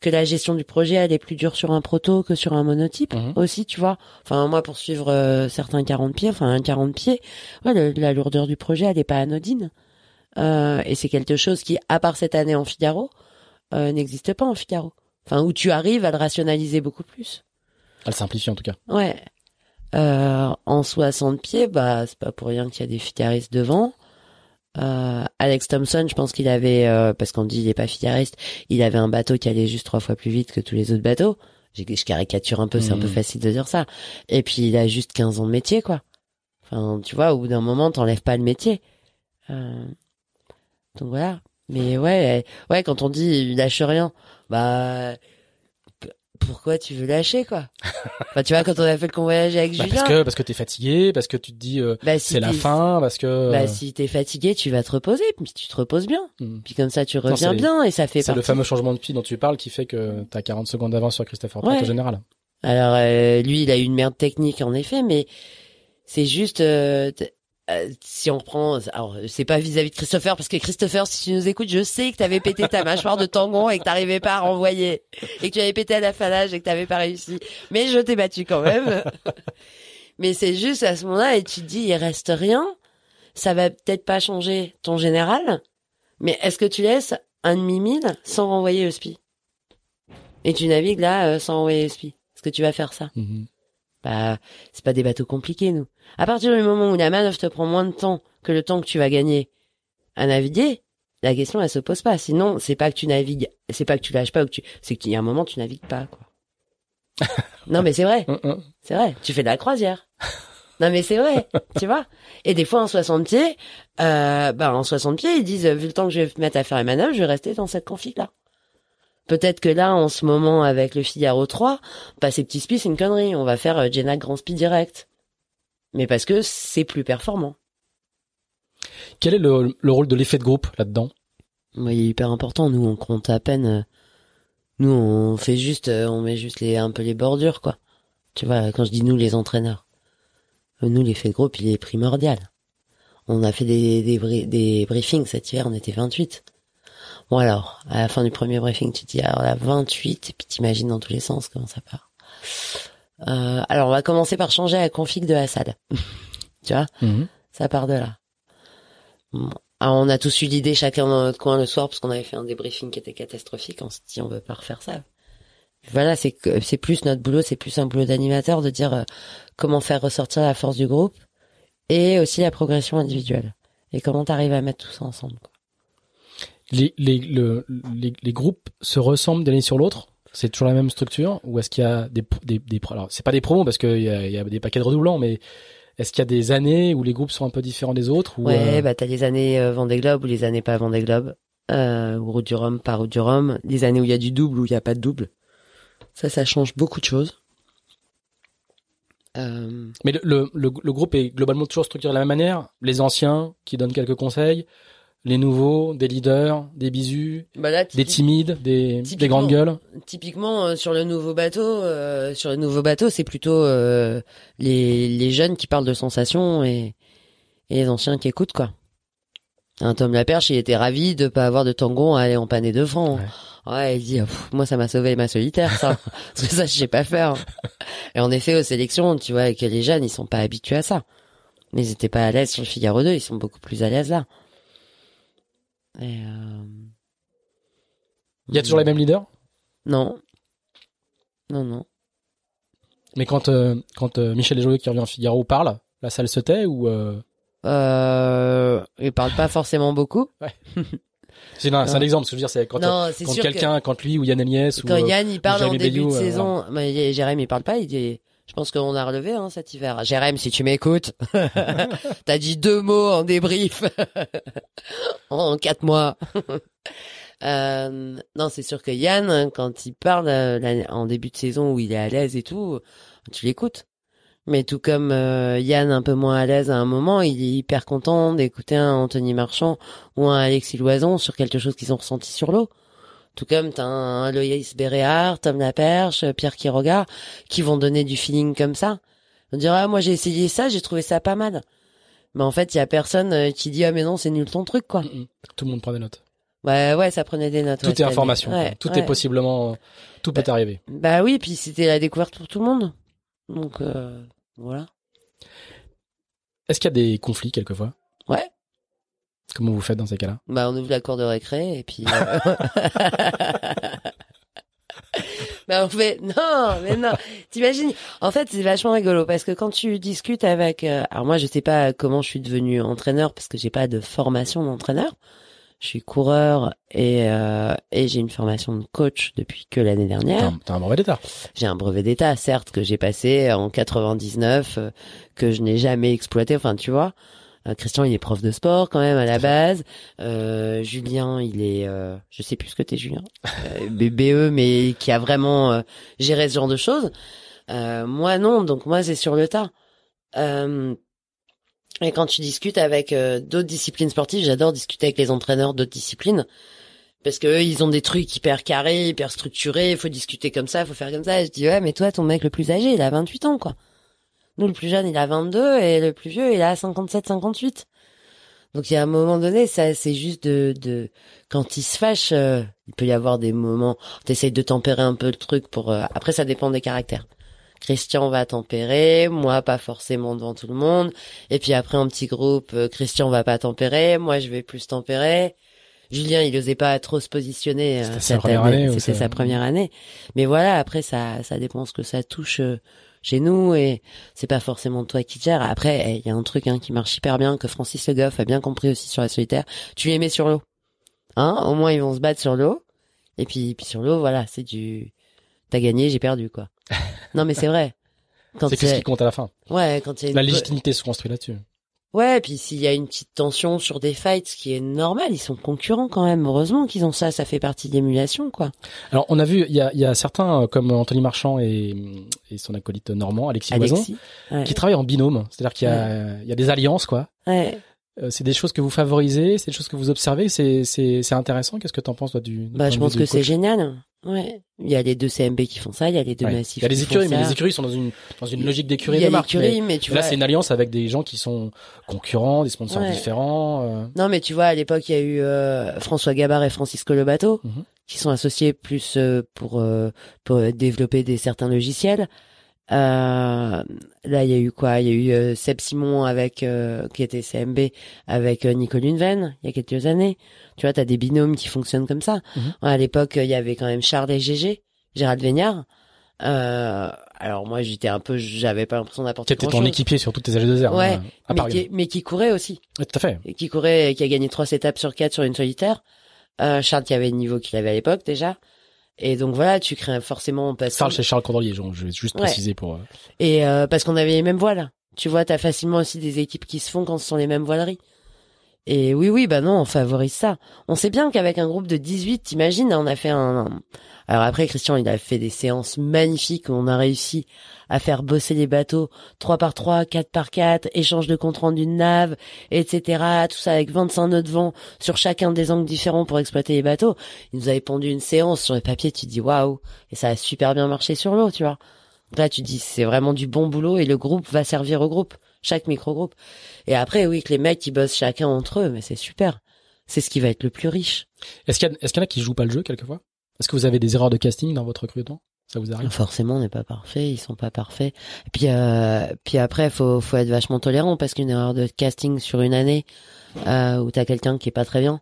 Que la gestion du projet, elle est plus dure sur un proto que sur un monotype. Mhm. aussi, tu vois. Enfin, moi, pour suivre euh, certains 40 pieds, enfin un 40 pieds, ouais, le- la lourdeur du projet, elle est pas anodine. Euh, et c'est quelque chose qui, à part cette année en Figaro, euh, n'existe pas en Figaro. Enfin, où tu arrives à le rationaliser beaucoup plus. Elle simplifie en tout cas. Ouais. Euh, en 60 pieds, bah, c'est pas pour rien qu'il y a des figaristes devant. Euh, Alex Thompson, je pense qu'il avait, euh, parce qu'on dit il est pas figariste, il avait un bateau qui allait juste trois fois plus vite que tous les autres bateaux. Je caricature un peu, c'est un peu Mhm. facile de dire ça. Et puis il a juste 15 ans de métier, quoi. Enfin, tu vois, au bout d'un moment, t'enlèves pas le métier. Euh, donc voilà. Mais ouais, ouais, quand on dit il lâche rien, bah pourquoi tu veux lâcher quoi? Enfin, tu vois, quand on a fait le convoyage avec Bah, Julien, parce que parce que t'es fatigué, parce que tu te dis euh, bah, si c'est la fin, parce que Bah, si t'es fatigué, tu vas te reposer, puis tu te reposes bien. Hmm. Puis comme ça, tu reviens bien et ça fait c'est le fameux changement de pied dont tu parles qui fait que t'as 40 secondes d'avance sur Christopher Pratt Ouais. au général. Alors euh, lui, il a eu une merde technique en effet, mais c'est juste euh, euh, si on reprend, alors c'est pas vis-à-vis de Christopher parce que Christopher, si tu nous écoutes, je sais que t'avais pété ta mâchoire de tangon et que t'arrivais pas à renvoyer et que tu avais pété à l'affalage et que t'avais pas réussi, mais je t'ai battu quand même. mais c'est juste à ce moment-là et tu te dis il reste rien, ça va peut-être pas changer ton général, mais est-ce que tu laisses un demi mille sans renvoyer le spi? Et tu navigues là euh, sans renvoyer le spi. Est-ce que tu vas faire ça? Mhm. Bah, c'est pas des bateaux compliqués, nous. À partir du moment où la manœuvre te prend moins de temps que le temps que tu vas gagner à naviguer, la question, elle se pose pas. Sinon, c'est pas que tu navigues, c'est pas que tu lâches pas, ou que tu, c'est qu'il y a un moment, tu navigues pas, quoi. non, mais c'est vrai, Hum, hum. c'est vrai. Tu fais de la croisière. Non, mais c'est vrai, tu vois? Et des fois, en 60 pieds, euh, bah, en 60 pieds, ils disent, vu le temps que je vais mettre à faire la manœuvre, je vais rester dans cette config-là. Peut-être que là, en ce moment, avec le Figaro 3, passer petit spi, c'est une connerie. On va faire euh, Jenna Grand Spi direct. Mais parce que c'est plus performant. Quel est le, le rôle de l'effet de groupe là-dedans? Moi, il est hyper important. Nous, on compte à peine. euh, Nous, on fait juste, euh, on met juste les, un peu les bordures, quoi. Tu vois, quand je dis nous, les entraîneurs. Nous, l'effet de groupe, il est primordial. On a fait des, des, des briefings cet hiver, on était 28. Bon alors, à la fin du premier briefing, tu te dis, alors là, 28, et puis t'imagines dans tous les sens comment ça part. Euh, alors, on va commencer par changer la config de Assad. tu vois? Ça part de là. Bon. Alors, on a tous eu l'idée chacun dans notre coin le soir parce qu'on avait fait un débriefing qui était catastrophique. On s'est dit on veut pas refaire ça. Voilà, c'est c'est plus notre boulot, c'est plus un boulot d'animateur de dire euh, comment faire ressortir la force du groupe et aussi la progression individuelle et comment t'arrives à mettre tout ça ensemble. quoi. Les, les, le- les, les groupes se ressemblent d'un l'année sur l'autre? C'est toujours la même structure? Ou est-ce qu'il y a des, des, des alors c'est pas des promos parce qu'il y a, y a des paquets de redoublants, mais est-ce qu'il y a des années où les groupes sont un peu différents des autres ou, Ouais, euh, bah t'as les années euh, Vendée Globe ou les années pas Vendée Globe, euh, ou Route du Rhum, pas Route du Rhum, les années où il y a du double ou il y a pas de double. Ça, ça change beaucoup de choses. Euh, Mais le, le, le, le groupe est globalement toujours structuré de la même manière? Les anciens qui donnent quelques conseils, les nouveaux, des leaders, des bisous, bah là, des timides, des, grandes gueules. typiquement euh, sur le nouveau bateau, euh, sur le nouveau bateau, c'est plutôt euh, les, les jeunes qui parlent de sensations et, et les anciens qui écoutent quoi. Un Tom Laperche, il était ravi de pas avoir de tangon à aller en de francs. Ouais. Ouais, il dit, Pff, moi, ça m'a sauvé ma solitaire, ça. Parce que ça, je sais pas faire. Et en effet, aux sélections, tu vois, que les jeunes, ils sont pas habitués à ça. Mais ils étaient pas à l'aise sur le Figaro 2, ils sont beaucoup plus à l'aise là. Et euh... Il y a toujours les mêmes leaders? Non. Non, non. Mais quand, euh, quand euh, Michel Desjolieux qui revient en Figaro parle, la salle se tait ou euh... Euh, ils parlent pas forcément beaucoup. c'est un, exemple. Ce que je veux dire, c'est quand, non, c'est quand sûr que quelqu'un, quand lui ou Yann Agnès ou quand Yann il parle en début de saison, mais y- Jérémy il parle pas, il dit je pense qu'on a relevé hein, cet hiver. Jérémy, si tu m'écoutes, t'as dit deux mots en débrief en quatre mois. Euh, non, c'est sûr que Yann, quand il parle euh, en début de saison où il est à l'aise et tout, tu l'écoutes. Mais tout comme euh, Yann un peu moins à l'aise à un moment, il est hyper content d'écouter un Anthony Marchand ou un Alexis Loison sur quelque chose qu'ils ont ressenti sur l'eau. Tout comme t'as un Loïs Béréard, Tom Laperche, Pierre Quiroga, qui vont donner du feeling comme ça. On dira, ah, moi j'ai essayé ça, j'ai trouvé ça pas mal. Mais en fait, il y a personne euh, qui dit, ah mais non, c'est nul ton truc, quoi. Mm, mm. tout le monde prend des notes. Ouais, ouais, ça prenait des notes. Tout ouais, est information. ouais, tout ouais. est possiblement, tout peut arriver. Bah oui, puis c'était la découverte pour tout le monde. Donc, euh, voilà. Est-ce qu'il y a des conflits quelquefois? Ouais. Comment vous faites dans ces cas-là Bah, on ouvre la cour de récré et puis. euh, bah, on fait non, mais non. T'imagines En fait, c'est vachement rigolo parce que quand tu discutes avec, euh, alors moi, je sais pas comment je suis devenu entraîneur parce que j'ai pas de formation d'entraîneur. Je suis coureur et euh, et j'ai une formation de coach depuis que l'année dernière. un, t'as un brevet d'état. J'ai un brevet d'état, certes, que j'ai passé en 99, euh, que je n'ai jamais exploité. Enfin, tu vois. Euh, Christian, il est prof de sport quand même à la base. Euh, Julien, il est, euh, je sais plus ce que t'es, Julien, euh, BBE, mais qui a vraiment euh, géré ce genre de choses. Euh, moi, non. Donc moi, c'est sur le tas. Euh, et quand tu discutes avec d'autres disciplines sportives, j'adore discuter avec les entraîneurs d'autres disciplines. Parce que eux, ils ont des trucs hyper carrés, hyper structurés, il faut discuter comme ça, il faut faire comme ça. Et je dis, ouais, mais toi, ton mec le plus âgé, il a 28 ans, quoi. Nous, le plus jeune, il a 22, et le plus vieux, il a 57, 58. Donc, il y a un moment donné, ça, c'est juste de, de, quand il se fâche, euh, il peut y avoir des moments, t'essayes de tempérer un peu le truc pour, euh, après, ça dépend des caractères. Christian va tempérer, moi pas forcément devant tout le monde. Et puis après un petit groupe, euh, Christian va pas tempérer, moi je vais plus tempérer. Julien, il osait pas trop se positionner. euh, C'était sa cette première année. C'était c'est- sa première année. Mais voilà, après ça, ça dépend ce que ça touche euh, chez nous et c'est pas forcément toi qui gères. Après, eh, il y a un truc hein, qui marche hyper bien que Francis Le Goff a bien compris aussi sur la solitaire. Tu les mets sur l'eau, hein Au moins ils vont se battre sur l'eau. Et puis, puis sur l'eau, voilà, c'est du, t'as gagné, j'ai perdu quoi. non mais c'est vrai. C'est que ce c'est- qui compte à la fin? ouais, quand il y a une La légitimité se construit là-dessus. Ouais, et puis s'il y a une petite tension sur des fights, ce qui est normal, ils sont concurrents quand même. Heureusement qu'ils ont ça, ça fait partie de l'émulation, quoi. Alors, on a vu, il y a, y a certains, euh, comme Anthony Marchand et, et son acolyte normand, Alexis, Loison, Alexis. Ouais. qui travaillent en binôme. C'est-à-dire qu'il y a, il y a des alliances, quoi. Ouais. Euh, c'est des choses que vous favorisez, c'est des choses que vous observez, c'est, c'est, c'est intéressant. Qu'est-ce que t'en penses, toi, du, du Bah, je pense que c'est génial. Ouais. Il y a les deux CMB qui font ça, il y a les deux Ouais. massifs. Il y a les écuries, mais ça. les écuries sont dans une, dans une logique d'écurie de marque. mais mais tu Là, vois. c'est une alliance avec des gens qui sont concurrents, des sponsors Ouais. différents. euh. Non, mais tu vois, à l'époque, il y a eu euh, François Gabard et Francisco Lobato, Mhm. qui sont associés plus euh, pour euh, pour développer des certains logiciels. Euh, là, il y a eu quoi? Il y a eu euh, Seb Simon avec euh, qui était CMB avec Nicole Hunven il y a quelques années. Tu vois, t'as des binômes qui fonctionnent comme ça. Mhm. À l'époque, il y avait quand même Charles et GG, Gérald Vignard. Euh, alors moi, j'étais un peu, j'avais pas l'impression Qui d'apporter était ton équipier sur toutes tes AG2R. Ouais, hein, à mais qui, mais qui courait aussi Ouais, tout à fait. et qui courait et qui a gagné trois étapes sur quatre sur une solitaire. Euh, Charles qui avait le niveau qu'il avait à l'époque déjà. Et donc voilà, tu crées forcément parce Charles chez Charles Cordelier, genre, je vais juste Ouais. préciser pour. euh, et euh, parce qu'on avait les mêmes voiles. Tu vois, t'as facilement aussi des équipes qui se font quand ce sont les mêmes voileries. Et oui, oui, bah non, on favorise ça. On sait bien qu'avec un groupe de 18, t'imagines, on a fait un... Alors après, Christian, il a fait des séances magnifiques où on a réussi à faire bosser les bateaux 3 par 3, 4 par 4, échange de compte rendu de nave, etc. Tout ça avec 25 nœuds de vent sur chacun des angles différents pour exploiter les bateaux. Il nous avait pondu une séance sur le papier, tu dis waouh, et ça a super bien marché sur l'eau, tu vois. Là, tu dis c'est vraiment du bon boulot et le groupe va servir au groupe, chaque micro-groupe. Et après, oui, que les mecs ils bossent chacun entre eux, mais c'est super. C'est ce qui va être le plus riche. Est-ce qu'il y, qu'il y en a qui jouent pas le jeu quelquefois? Est-ce que vous avez des erreurs de casting dans votre recrutement? Ça vous arrive? Forcément, on n'est pas parfait, ils sont pas parfaits. Et puis, euh, puis après, faut, faut être vachement tolérant parce qu'une erreur de casting sur une année euh, où t'as quelqu'un qui est pas très bien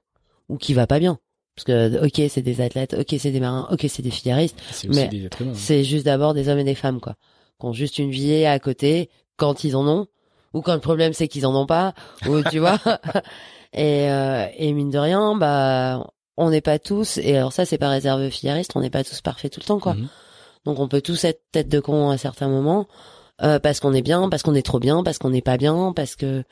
ou qui va pas bien. Parce que, ok, c'est des athlètes, ok, c'est des marins, ok, c'est des aussi mais hein. C'est juste d'abord des hommes et des femmes, quoi. Qui ont juste une vie à côté, quand ils en ont, ou quand le problème c'est qu'ils en ont pas, ou tu vois. Et, euh, et mine de rien, bah, on n'est pas tous, et alors ça c'est pas réservé aux filaristes, on n'est pas tous parfaits tout le temps, quoi. Mhm. Donc on peut tous être tête de con à certains moments, euh, parce qu'on est bien, parce qu'on est trop bien, parce qu'on n'est pas bien, parce que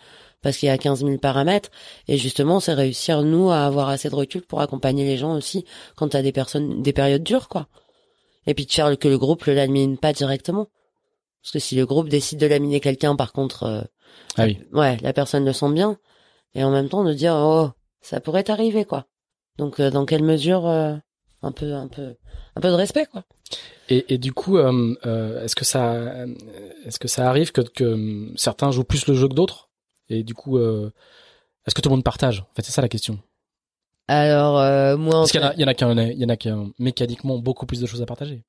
parce qu'il y a 15 000 paramètres. Et justement, c'est réussir nous à avoir assez de recul pour accompagner les gens aussi quand t'as des personnes, des périodes dures, quoi. Et puis de faire que le groupe le lamine pas directement. Parce que si le groupe décide de laminer quelqu'un, par contre, euh, Ah oui. ouais, la personne le sent bien. Et en même temps de dire, oh, ça pourrait arriver, quoi. Donc, euh, dans quelle mesure, euh, un peu, un peu, un peu de respect, quoi. Et, et du coup, euh, est-ce que ça, est-ce que ça arrive que, que certains jouent plus le jeu que d'autres? Et du coup, est-ce que tout le monde partage? En fait, c'est ça la question. Alors, moi, en Parce qu'il y en a, fait- il y en a qui, il y en a qui mécaniquement beaucoup plus de choses à partager.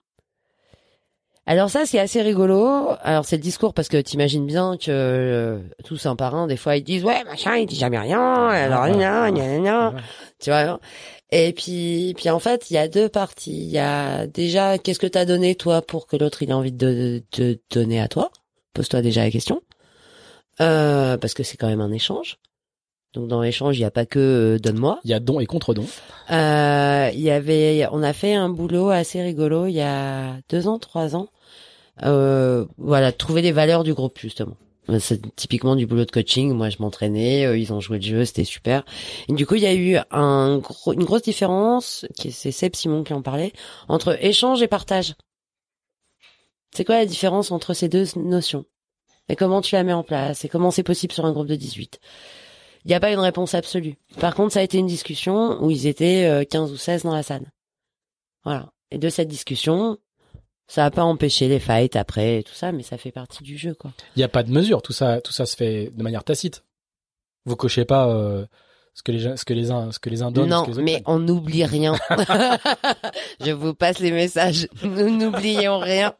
Alors ça, c'est assez rigolo. Alors, c'est le discours parce que t'imagines bien que euh, tous un par un, des fois, ils disent, ouais, machin, il dit jamais rien, alors, Ah, gna, gna, gna. Ouais. tu vois. Et puis, puis en fait, il y a deux parties. Il y a déjà, qu'est-ce que t'as donné toi pour que l'autre il ait envie de, de, de donner à toi? Pose-toi déjà la question, euh, parce que c'est quand même un échange. Donc dans l'échange, il n'y a pas que euh, donne-moi. Il y a don et contre-don. Euh, Il y avait, on a fait un boulot assez rigolo il y a deux ans, trois ans. Euh, voilà, trouver les valeurs du groupe justement. Euh, C'est typiquement du boulot de coaching. Moi, je m'entraînais, eux, ils ont joué le jeu, c'était super. Et du coup, il y a eu un gros, une grosse différence, qui c'est Seb Simon qui en parlait, entre échange et partage. C'est quoi la différence entre ces deux notions? Et comment tu la mets en place? Et comment c'est possible sur un groupe de 18 Il n'y a pas une réponse absolue. Par contre, ça a été une discussion où ils étaient euh, 15 ou 16 dans la salle. Voilà. Et de cette discussion, ça n'a pas empêché les fights après et tout ça, mais ça fait partie du jeu, quoi. Il n'y a pas de mesure. Tout ça, tout ça se fait de manière tacite. Vous cochez pas euh, ce que les gens, ce que les uns, ce que les uns donnent. ce non, que les autres mais on n'oublie rien. Je vous passe les messages. Nous n'oublions rien.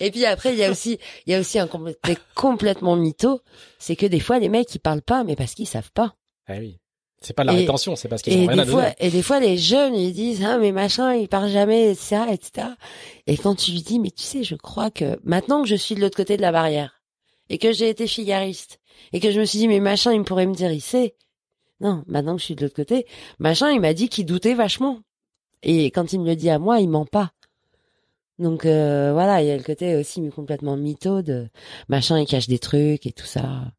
Et puis après, il y a aussi, il y a aussi un côté complètement mytho, c'est que des fois les mecs ils parlent pas, mais parce qu'ils savent pas. Ah oui. C'est pas de la Et- rétention, c'est parce qu'ils ont rien à donner. fois, et des fois les jeunes ils disent ah mais machin il parle jamais etc etc. Et quand tu lui dis mais tu sais je crois que maintenant que je suis de l'autre côté de la barrière et que j'ai été figariste et que je me suis dit mais machin il pourrait me dire il sait. Non maintenant que je suis de l'autre côté machin il m'a dit qu'il doutait vachement et quand il me le dit à moi il ment pas. Donc euh, voilà il y a le côté aussi complètement mytho de machin il cache des trucs et tout ça.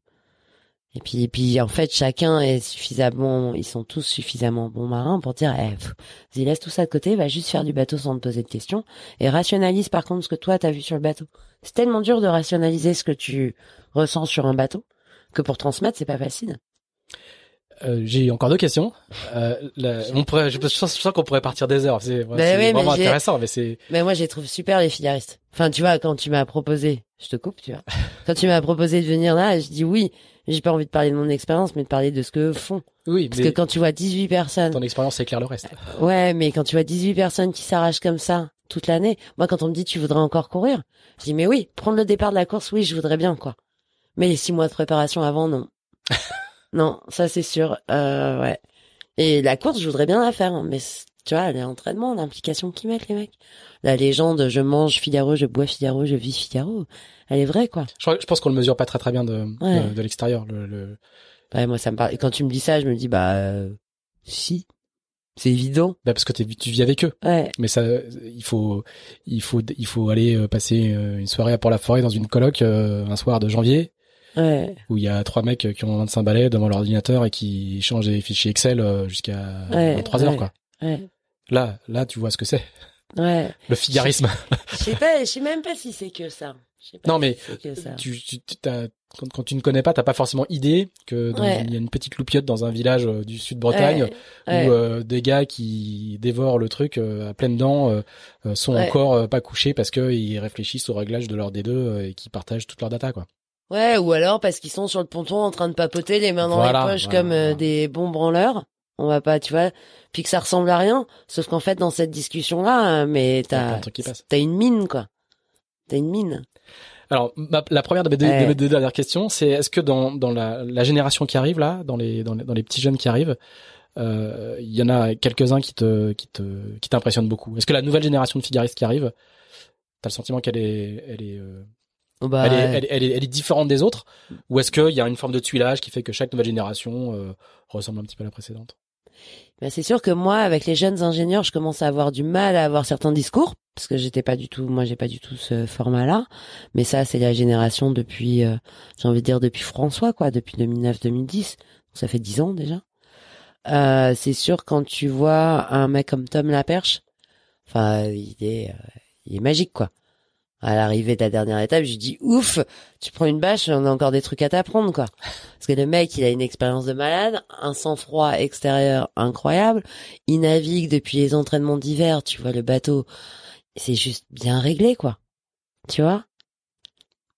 Et puis, et puis, en fait, chacun est suffisamment, ils sont tous suffisamment bons marins pour dire, eh, vas-y, laisse tout ça de côté, va juste faire du bateau sans te poser de questions, et rationalise par contre ce que toi t'as vu sur le bateau. C'est tellement dur de rationaliser ce que tu ressens sur un bateau que pour transmettre, c'est pas facile. Euh, j'ai encore deux questions. Euh, la- on pourrait, je, je sens, qu'on pourrait partir des heures. C'est vraiment j'ai- intéressant, mais c'est Mais moi, je les trouve super, les filaristes. Enfin, tu vois, quand tu m'as proposé, je te coupe, tu vois. Quand tu m'as proposé de venir là, je dis oui. J'ai pas envie de parler de mon expérience, mais de parler de ce qu'eux font. oui, Parce mais que quand tu vois 18 personnes, ton expérience éclaire le reste. ouais, mais quand tu vois 18 personnes qui s'arrachent comme ça toute l'année, moi, quand on me dit tu voudrais encore courir, je dis mais oui, prendre le départ de la course, oui, je voudrais bien, quoi. Mais les six mois de préparation avant, non. Non, ça c'est sûr. Euh, ouais. Et la course, je voudrais bien la faire, hein, mais tu vois, l'entraînement, l'implication qu'ils mettent, les mecs. La légende, je mange Figaro, je bois Figaro, je vis Figaro, elle est vraie, quoi. Je, je pense qu'on le mesure pas très très bien de, Ouais. de, de l'extérieur. Le, le- Ouais, moi, ça me parle. Et quand tu me dis ça, je me dis, bah, euh, si. C'est évident. bah, parce que tu vis avec eux. Ouais. Mais ça, il faut, il faut, il faut aller euh, passer euh, une soirée à Port-la-Forêt dans une coloc euh, un soir de janvier Ouais. où il y a trois mecs qui ont 25 balais devant l'ordinateur et qui changent des fichiers Excel euh, jusqu'à Ouais, 3 heures quoi. Ouais. Là, là, tu vois ce que c'est. Ouais. Le figarisme. Je sais pas, je sais même pas si c'est que ça. Pas Non, si mais c'est que ça. tu, tu, quand, quand tu ne connais pas, t'as pas forcément idée que dans Ouais. une- il y a une petite loupiote dans un village euh, du sud Bretagne Ouais. Où euh, des gars qui dévorent le truc euh, à pleines dents sont encore pas couchés parce que ils réfléchissent au réglage de leur D2 euh, et qui partagent toute leur data quoi. Ouais, ou alors parce qu'ils sont sur le ponton en train de papoter les mains dans Voilà, les poches voilà, comme euh, voilà. des bons branleurs. On va pas, tu vois, puis que ça ressemble à rien. Sauf qu'en fait, dans cette discussion-là, euh, mais t'as, t'as une mine, quoi. T'as une mine. Alors ma- la première de mes deux, Ouais. de mes deux dernières questions, c'est est-ce que dans, dans la, la génération qui arrive là, dans les, dans les dans les petits jeunes qui arrivent, euh, il y en a quelques-uns qui te qui te qui t'impressionnent beaucoup? Est-ce que la nouvelle génération de figaristes qui arrive, t'as le sentiment qu'elle est elle est euh, Bah, elle, est, elle, est, elle, est, elle est différente des autres ou est-ce qu'il y a une forme de tuilage qui fait que chaque nouvelle génération euh, ressemble un petit peu à la précédente? Ben, c'est sûr que moi, avec les jeunes ingénieurs, je commence à avoir du mal à avoir certains discours parce que j'étais pas du tout, moi, j'ai pas du tout ce format-là. Mais ça, c'est la génération depuis, euh, j'ai envie de dire depuis François, quoi, depuis 2009-2010. Ça fait dix ans déjà. Euh, c'est sûr quand tu vois un mec comme Tom Laperche, enfin, il est, euh, il est magique, quoi. À l'arrivée de la dernière étape, je dis ouf, tu prends une bâche, on a encore des trucs à t'apprendre, quoi. Parce que le mec, il a une expérience de malade, un sang-froid extérieur incroyable. Il navigue depuis les entraînements d'hiver, tu vois, le bateau. C'est juste bien réglé, quoi. Tu vois?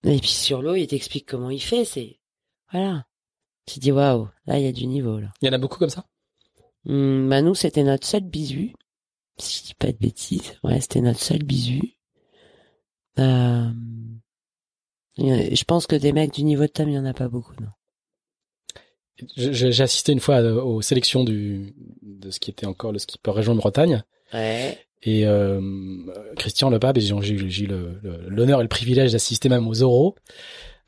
Et puis sur l'eau, il t'explique comment il fait, c'est, voilà. Tu dis waouh, là, il y a du niveau, là. Il y en a beaucoup comme ça? Hum, bah, nous, c'était notre seul bisu. Si je dis pas de bêtises. Ouais, c'était notre seul bisu. Euh... Je pense que des mecs du niveau de Tom, il y en a pas beaucoup, non. J'ai assisté une fois euh, aux sélections du de ce qui était encore le skipper région de Bretagne Ouais. et euh, Christian Lepape, et j'ai eu l'honneur et le privilège d'assister même aux euros.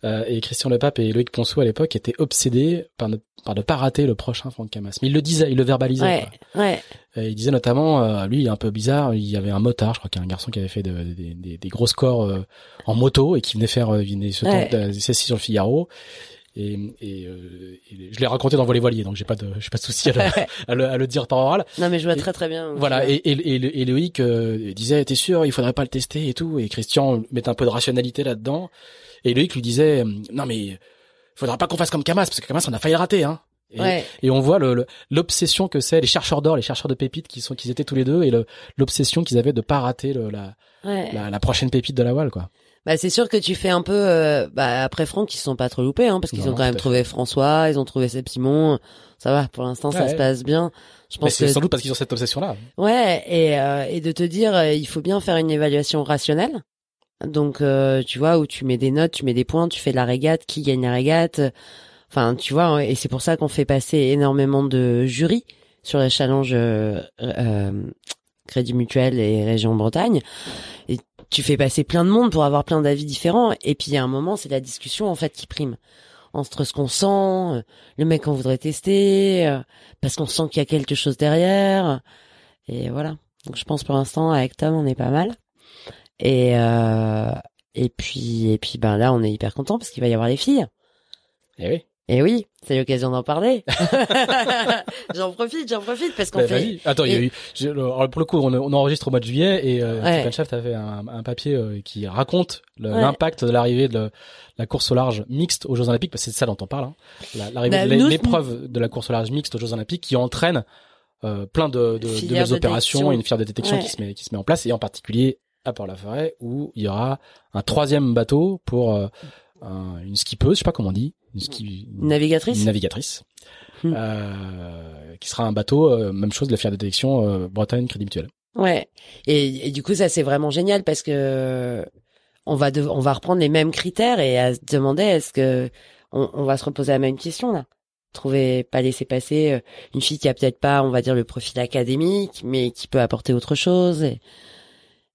Euh, et Christian Lepape et Loïc Ponceau à l'époque étaient obsédés par ne, par ne pas rater le prochain Franck Camas. Mais il le disait, il le verbalisait. Ouais, ouais. Euh, il disait notamment, euh, lui, il est un peu bizarre, il y avait un motard, je crois qu'il y a un garçon qui avait fait de- des- des, des gros scores euh, en moto et qui venait faire euh, venait se Ouais. essais sur le Figaro. Et, et, euh, et je l'ai raconté dans Voler Voilier, donc j'ai pas de j'ai pas de souci à le, à le, à le dire par oral. Non, mais je vois Et- très très bien. Voilà, et, et, et, et Loïc euh, disait, t'es sûr, il faudrait pas le tester et tout. Et Christian mettait un peu de rationalité là-dedans. Et Loïc lui disait, non mais, faudra pas qu'on fasse comme Camas, parce que Camas, on a failli le rater. Hein. Et, Ouais. et on voit le- le- l'obsession que c'est, les chercheurs d'or, les chercheurs de pépites qui sont, qu'ils étaient tous les deux, et le- l'obsession qu'ils avaient de pas rater le, la, Ouais. la, la prochaine pépite de la voile, quoi. Bah, c'est sûr que tu fais un peu, euh, bah, après Franck, ils se sont pas trop loupés, hein, parce qu'ils ont quand même trouvé François, ils ont trouvé Seb Simon. Ça va, pour l'instant, ça se passe bien. Je pense c'est sans doute parce qu'ils ont cette obsession-là. Ouais, et, euh, et de te dire, euh, il faut bien faire une évaluation rationnelle. Donc, euh, tu vois, où tu mets des notes, tu mets des points, tu fais de la régate, qui gagne la régate. Enfin, tu vois, et c'est pour ça qu'on fait passer énormément de jurys sur les challenges euh, euh, Crédit Mutuel et Région Bretagne. Et tu fais passer plein de monde pour avoir plein d'avis différents. Et puis, a un moment, c'est la discussion, en fait, qui prime. Entre ce qu'on sent, euh, le mec qu'on voudrait tester, euh, parce qu'on sent qu'il y a quelque chose derrière. Et voilà. Donc je pense pour l'instant avec Tom on est pas mal. Et euh, et puis et puis ben là on est hyper content parce qu'il va y avoir les filles. Eh oui. Et oui, c'est l'occasion d'en parler. j'en profite, j'en profite parce qu'on Bah, fait. Attends, il y a eu, je- alors, pour le coup, on, on enregistre au mois de juillet et euh, Ouais. A fait un, un papier euh, qui raconte Ouais. l'impact de l'arrivée de la course au large mixte aux Jeux Olympiques, parce que c'est de ça dont on parle. Hein. La- L'arrivée Bah, de l'épreuve de la course au large mixte aux Jeux Olympiques qui entraîne euh, plein de, de, opérations et une filière de détection Ouais. qui se met qui se met en place et en particulier à Port-la-Forêt où il y aura un troisième bateau pour euh, un- une skippeuse, je sais pas comment on dit, une ski, une- Navigatrice. une navigatrice, Hmm. euh, qui sera un bateau, euh, même chose de la fière de détection euh, Bretagne Crédit Mutuel. Ouais. Et, et du coup, ça c'est vraiment génial parce que on va on va reprendre les mêmes critères et à se demander est-ce que on, on va se reposer la même question là? Trouver pas laisser passer une fille qui a peut-être pas, on va dire le profil académique, mais qui peut apporter autre chose. Et,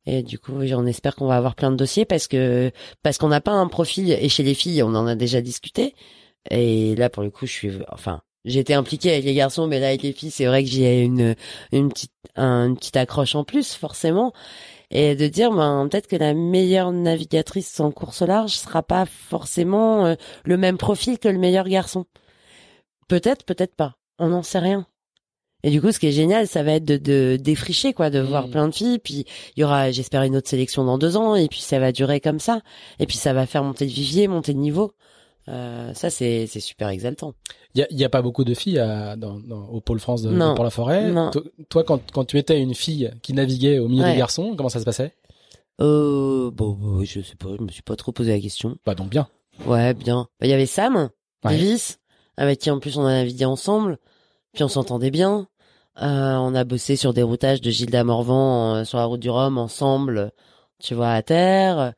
et du coup, on espère qu'on va avoir plein de dossiers parce que parce qu'on n'a pas un profil et chez les filles, on en a déjà discuté. Et là, pour le coup, je suis enfin. J'étais impliquée avec les garçons, mais là avec les filles, c'est vrai que j'ai une une petite un- une petite accroche en plus forcément et de dire ben peut-être que la meilleure navigatrice en course large sera pas forcément euh, le même profil que le meilleur garçon. Peut-être, peut-être pas. On n'en sait rien. Et du coup, ce qui est génial, ça va être de, de défricher, quoi, de voir Mm. plein de filles. Puis il y aura, j'espère, une autre sélection dans deux ans. Et puis ça va durer comme ça. Et puis ça va faire monter le vivier, monter le niveau. Euh, ça, c'est c'est super exaltant. Il y y a pas beaucoup de filles à, dans, dans- au pôle France de, de Non. Port-la-Forêt. Non. To- Toi, quand, quand tu étais une fille qui naviguait au milieu Ouais. des garçons, comment ça se passait? Euh, bon, bon, je sais pas, je me suis pas trop posé la question. Bah donc bien. Ouais, bien. Bah, Il y avait Sam, Ouais. Davis, avec qui en plus on a navigué ensemble, puis on s'entendait bien. Euh, on a bossé sur des routages de Gilda Morvan euh, sur la route du Rhum ensemble, tu vois, à terre.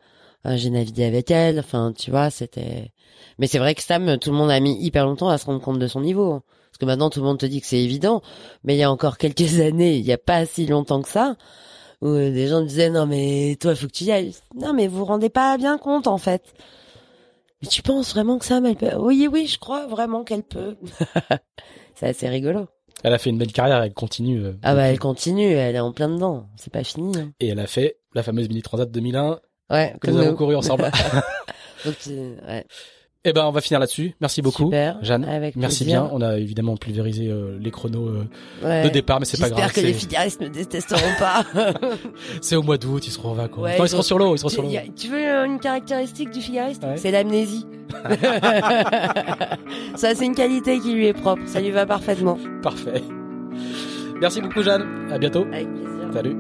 Euh, J'ai navigué avec elle, enfin, tu vois, c'était... Mais c'est vrai que Sam, tout le monde a mis hyper longtemps à se rendre compte de son niveau. Parce que maintenant, tout le monde te dit que c'est évident. Mais il y a encore quelques années, il y a pas si longtemps que ça, où euh, des gens disaient, non mais toi, faut que tu y ailles. Non mais vous vous rendez pas bien compte, en fait. Mais tu penses vraiment que Sam, elle peut? Oui, oui, je crois vraiment qu'elle peut. c'est assez rigolo. Elle a fait une belle carrière, elle continue. euh, Ah bah elle continue, elle est en plein dedans. C'est pas fini. hein. Et elle a fait la fameuse Mini Transat 2001 Ouais, que nous avons couru ensemble. Donc, euh, ouais, Eh ben, on va finir là-dessus. Merci beaucoup, super. Jeanne. Avec Merci plaisir. bien. On a évidemment pulvérisé euh, les chronos euh, Ouais. de départ, mais c'est pas J'espère grave. que les figaristes me détesteront pas. C'est au mois d'août, ils seront en vacances. Ouais, non, ils seront ont- sur l'eau, ils seront sur l'eau. tu veux euh, une caractéristique du figariste Ouais. C'est l'amnésie. Ça, c'est une qualité qui lui est propre. Ça lui va parfaitement. Parfait. Merci beaucoup, Jeanne. À bientôt. Avec plaisir. Salut.